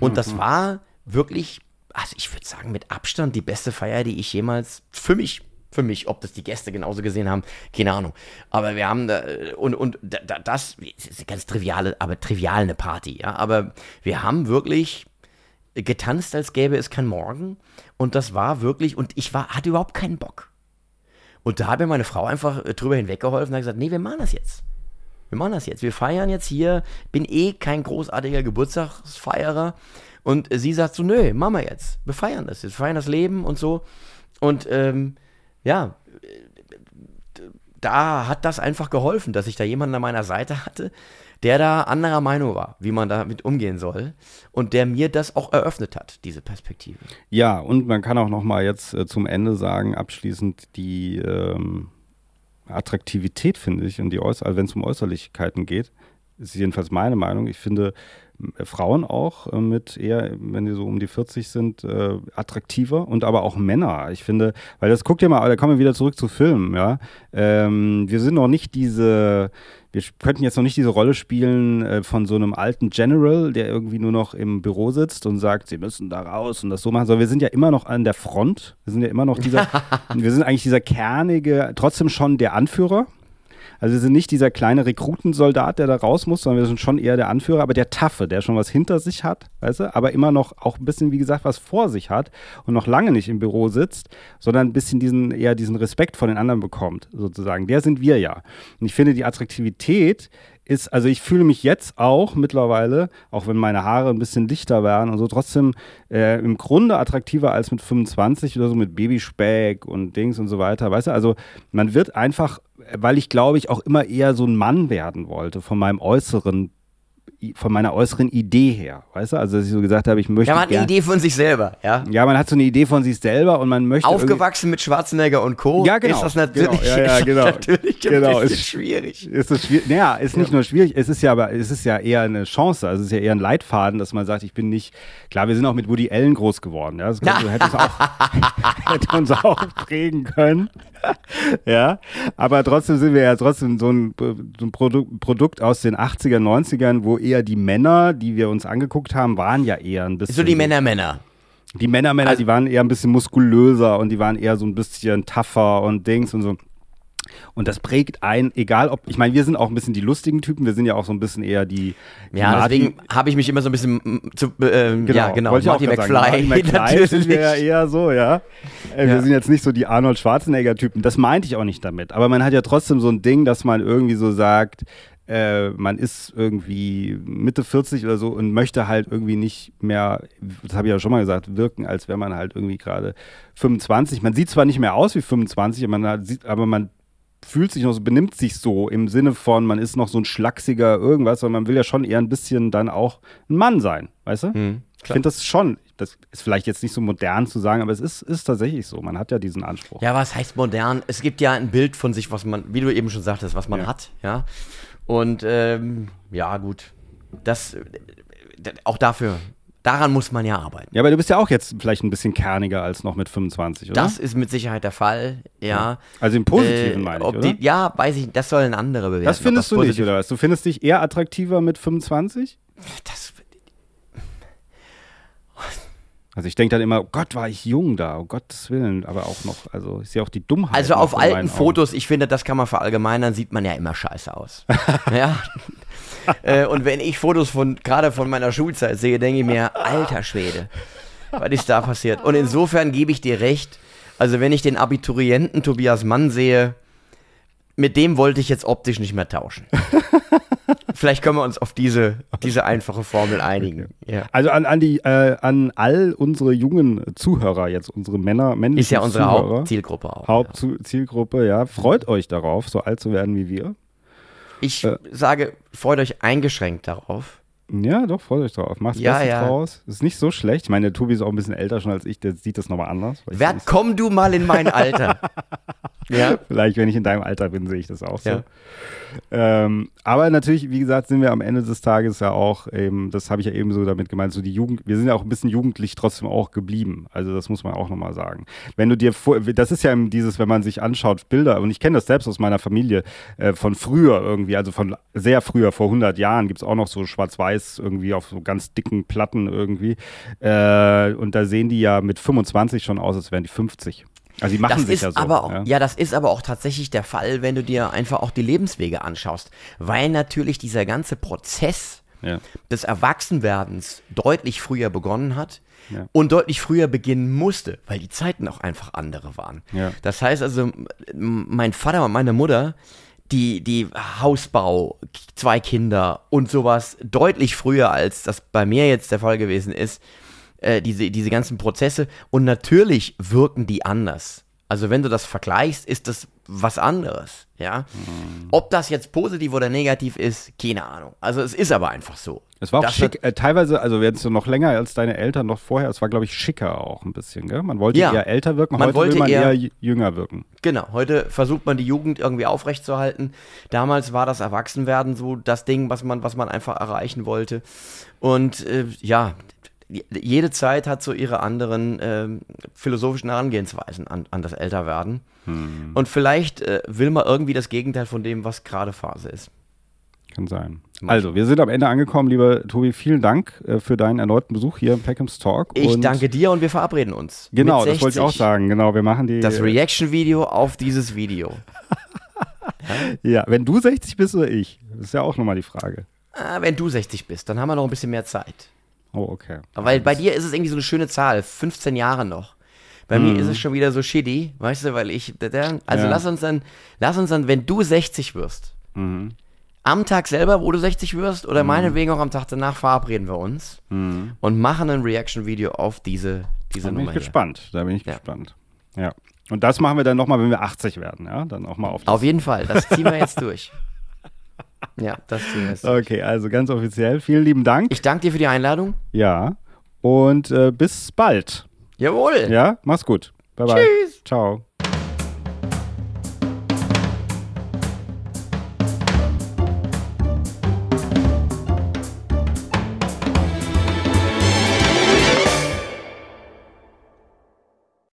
und das war wirklich, also ich würde sagen, mit Abstand die beste Feier, die ich jemals für mich für mich, ob das die Gäste genauso gesehen haben, keine Ahnung. Aber wir haben da, und, und da, das ist eine ganz triviale, aber trivial eine Party, ja. Aber wir haben wirklich getanzt, als gäbe es kein Morgen. Und das war wirklich, und ich war, hatte überhaupt keinen Bock. Und da hat mir meine Frau einfach äh, drüber hinweggeholfen und hat gesagt, nee, wir machen das jetzt. Wir machen das jetzt. Wir feiern jetzt hier. Bin eh kein großartiger Geburtstagsfeierer. Und sie sagt so, nö, machen wir jetzt. Wir feiern das jetzt. Wir feiern das Leben und so. Und ähm, ja, da hat das einfach geholfen, dass ich da jemanden an meiner Seite hatte, der da anderer Meinung war, wie man damit umgehen soll und der mir das auch eröffnet hat, diese Perspektive. Ja, und man kann auch noch mal jetzt äh, zum Ende sagen, abschließend die ähm, Attraktivität, finde ich, und die Äußer wenn es um Äußerlichkeiten geht, ist jedenfalls meine Meinung. Ich finde Frauen auch äh, mit eher, wenn die so um die 40 sind, äh, attraktiver und aber auch Männer. Ich finde, weil das guckt ja mal, da kommen wir wieder zurück zu Filmen, ja. Ähm, wir sind noch nicht diese, wir könnten jetzt noch nicht diese Rolle spielen äh, von so einem alten General, der irgendwie nur noch im Büro sitzt und sagt, sie müssen da raus und das so machen. Sondern wir sind ja immer noch an der Front. Wir sind ja immer noch dieser, wir sind eigentlich dieser kernige, trotzdem schon der Anführer. Also wir sind nicht dieser kleine Rekrutensoldat, der da raus muss, sondern wir sind schon eher der Anführer, aber der Taffe, der schon was hinter sich hat, weißt du, aber immer noch auch ein bisschen, wie gesagt, was vor sich hat und noch lange nicht im Büro sitzt, sondern ein bisschen diesen, eher diesen Respekt von den anderen bekommt, sozusagen. Der sind wir ja. Und ich finde, die Attraktivität ist, also ich fühle mich jetzt auch mittlerweile, auch wenn meine Haare ein bisschen dichter werden und so, trotzdem äh, im Grunde attraktiver als mit 25 oder so mit Babyspeck und Dings und so weiter. Weißt du, also man wird einfach, weil ich glaube ich auch immer eher so ein Mann werden wollte von meinem äußeren von meiner äußeren Idee her, weißt du? Also, dass ich so gesagt habe, ich möchte. Ja, man hat eine Idee von sich selber, ja. Ja, man hat so eine Idee von sich selber und man möchte. Aufgewachsen mit Schwarzenegger und Co. Ja, genau. Ist das natürlich, genau. Ja, ja, genau. natürlich ein genau. bisschen ist, schwierig. Ist das schwierig? Naja, ist nicht nur schwierig, es ist ja aber, es ist ja eher eine Chance, also es ist ja eher ein Leitfaden, dass man sagt, ich bin nicht, klar, wir sind auch mit Woody Allen groß geworden, ja. Das könnte, hätte, uns auch, hätte uns auch prägen können. ja, aber trotzdem sind wir ja trotzdem so ein, so ein Produkt, Produkt aus den 80er, 90ern, wo eher die Männer, die wir uns angeguckt haben, waren ja eher ein bisschen. So die Männer-Männer. Die Männer-Männer, Also- die waren eher ein bisschen muskulöser und die waren eher so ein bisschen tougher und Dings und so. Und das prägt ein, egal ob, ich meine, wir sind auch ein bisschen die lustigen Typen, wir sind ja auch so ein bisschen eher die. die Ja, Marty- deswegen habe ich mich immer so ein bisschen mm, zu, ähm, ja, genau, ich Marty McFly, sagen. Marty McFly sind wir ja eher so, ja. Äh, Wir Ja. sind jetzt nicht so die Arnold Schwarzenegger-Typen. Das meinte ich auch nicht damit. Aber man hat ja trotzdem so ein Ding, dass man irgendwie so sagt, äh, man ist irgendwie Mitte 40 oder so und möchte halt irgendwie nicht mehr, das habe ich ja schon mal gesagt, wirken, als wäre man halt irgendwie gerade 25. Man sieht zwar nicht mehr aus wie 25, aber man, hat, aber man fühlt sich noch so, benimmt sich so im Sinne von, man ist noch so ein schlachsiger irgendwas, sondern man will ja schon eher ein bisschen dann auch ein Mann sein, weißt du? Hm, Ich finde das schon, das ist vielleicht jetzt nicht so modern zu sagen, aber es ist, ist tatsächlich so. Man hat ja diesen Anspruch. Ja, was heißt modern? Es gibt ja ein Bild von sich, was man, wie du eben schon sagtest, was man Ja. hat, ja. Und ähm, ja, gut. Das äh, auch dafür, daran muss man ja arbeiten. Ja, aber du bist ja auch jetzt vielleicht ein bisschen kerniger als noch mit 25, oder? Das ist mit Sicherheit der Fall, ja. also im Positiven Äh, meine ich? Die, ja, weiß ich, das sollen andere bewerten. das findest du nicht, oder was? Du findest dich eher attraktiver mit 25? Das, Also ich denke dann immer, oh Gott, war ich jung da, um Gottes Willen, aber auch noch, also ich sehe auch die Dummheit. also auf alten Augen. Fotos, ich finde, das kann man verallgemeinern, sieht man ja immer scheiße aus. ja. äh, und wenn ich Fotos von, gerade von meiner Schulzeit sehe, denke ich mir, alter Schwede, was ist da passiert? Und insofern gebe ich dir recht. Also wenn ich den Abiturienten Tobias Mann sehe, mit dem wollte ich jetzt optisch nicht mehr tauschen. Vielleicht können wir uns auf diese, diese einfache Formel einigen. Ja. Also an, an, die, äh, an all unsere jungen Zuhörer jetzt, unsere Männer, männlichen Ist ja unsere Zuhörer, Hauptzielgruppe auch. ja. Hauptzielgruppe, ja. Freut euch darauf, so alt zu werden wie wir. Ich Äh. sage, freut euch eingeschränkt darauf. Ja, doch, freut euch drauf. Macht's Ja, Bestes ja. draus. Ist nicht so schlecht. Ich meine, der Tobi ist auch ein bisschen älter schon als ich, der sieht das nochmal anders. Wer, komm du mal in mein Alter. Ja. Vielleicht, wenn ich in deinem Alter bin, sehe ich das auch so. Ja. Ähm, aber natürlich, wie gesagt, sind wir am Ende des Tages ja auch eben, das habe ich ja eben so damit gemeint, so die Jugend, wir sind ja auch ein bisschen jugendlich trotzdem auch geblieben. Also das muss man auch nochmal sagen. Wenn du dir vor, das ist ja eben dieses, wenn man sich anschaut, Bilder, und ich kenne das selbst aus meiner Familie, äh, von früher irgendwie, also von sehr früher, vor 100 Jahren, gibt es auch noch so schwarz-weiß irgendwie auf so ganz dicken Platten irgendwie. Äh, und da sehen die ja mit 25 schon aus, als wären die 50. Also die machen Das sich ist ja so. aber auch, ja. ja. das ist aber auch tatsächlich der Fall, wenn du dir einfach auch die Lebenswege anschaust, weil natürlich dieser ganze Prozess Ja. des Erwachsenwerdens deutlich früher begonnen hat Ja. und deutlich früher beginnen musste, weil die Zeiten auch einfach andere waren. Ja. Das heißt also, mein Vater und meine Mutter, die, die Hausbau, zwei Kinder und sowas deutlich früher, als das bei mir jetzt der Fall gewesen ist, äh, diese, diese ganzen Prozesse. Und natürlich wirken die anders. Also wenn du das vergleichst, ist das was anderes, ja. Mhm. Ob das jetzt positiv oder negativ ist, keine Ahnung. Also es ist aber einfach so. Es war auch Das schick, äh, teilweise, also jetzt noch länger als deine Eltern noch vorher, es war, glaube ich, schicker auch ein bisschen, gell? Man wollte Ja. eher älter wirken, Man heute wollte will man eher- eher, jünger wirken. Genau, heute versucht man die Jugend irgendwie aufrechtzuerhalten. Damals war das Erwachsenwerden so das Ding, was man, was man einfach erreichen wollte. Und äh, ja, jede Zeit hat so ihre anderen ähm, philosophischen Herangehensweisen an, an das Älterwerden. Und vielleicht äh, will man irgendwie das Gegenteil von dem, was gerade Phase ist. Kann sein. Also, wir sind am Ende angekommen, lieber Tobi. Vielen Dank äh, für deinen erneuten Besuch hier im Peckhams Talk. Ich Und danke dir und wir verabreden uns. Genau, das wollte ich auch 60. sagen. Genau, wir machen die. Das Reaction-Video auf dieses Video. ja, wenn du 60 bist oder ich, das ist ja auch nochmal die Frage. Ah, wenn du 60 bist, dann haben wir noch ein bisschen mehr Zeit. Oh, okay. Weil bei dir ist es irgendwie so eine schöne Zahl, 15 Jahre noch. Bei mir ist es schon wieder so shitty, weißt du, weil ich, also Ja. lass uns dann, lass uns dann, wenn du 60 wirst, am Tag selber, wo du 60 wirst, oder meinetwegen auch am Tag danach verabreden wir uns und machen ein Reaction-Video auf diese, diese Da bin Nummer ich hier. gespannt. Da bin ich Ja. gespannt. Ja. Und das machen wir dann nochmal, wenn wir 80 werden, ja? Dann auch mal auf. Auf jeden Fall, das ziehen wir jetzt durch. Ja, das ziehen wir jetzt durch. Okay, also ganz offiziell. Vielen lieben Dank. Ich danke dir für die Einladung. Ja. Und äh, bis bald. Jawohl. Ja, mach's gut. Bye bye. Tschüss. Ciao.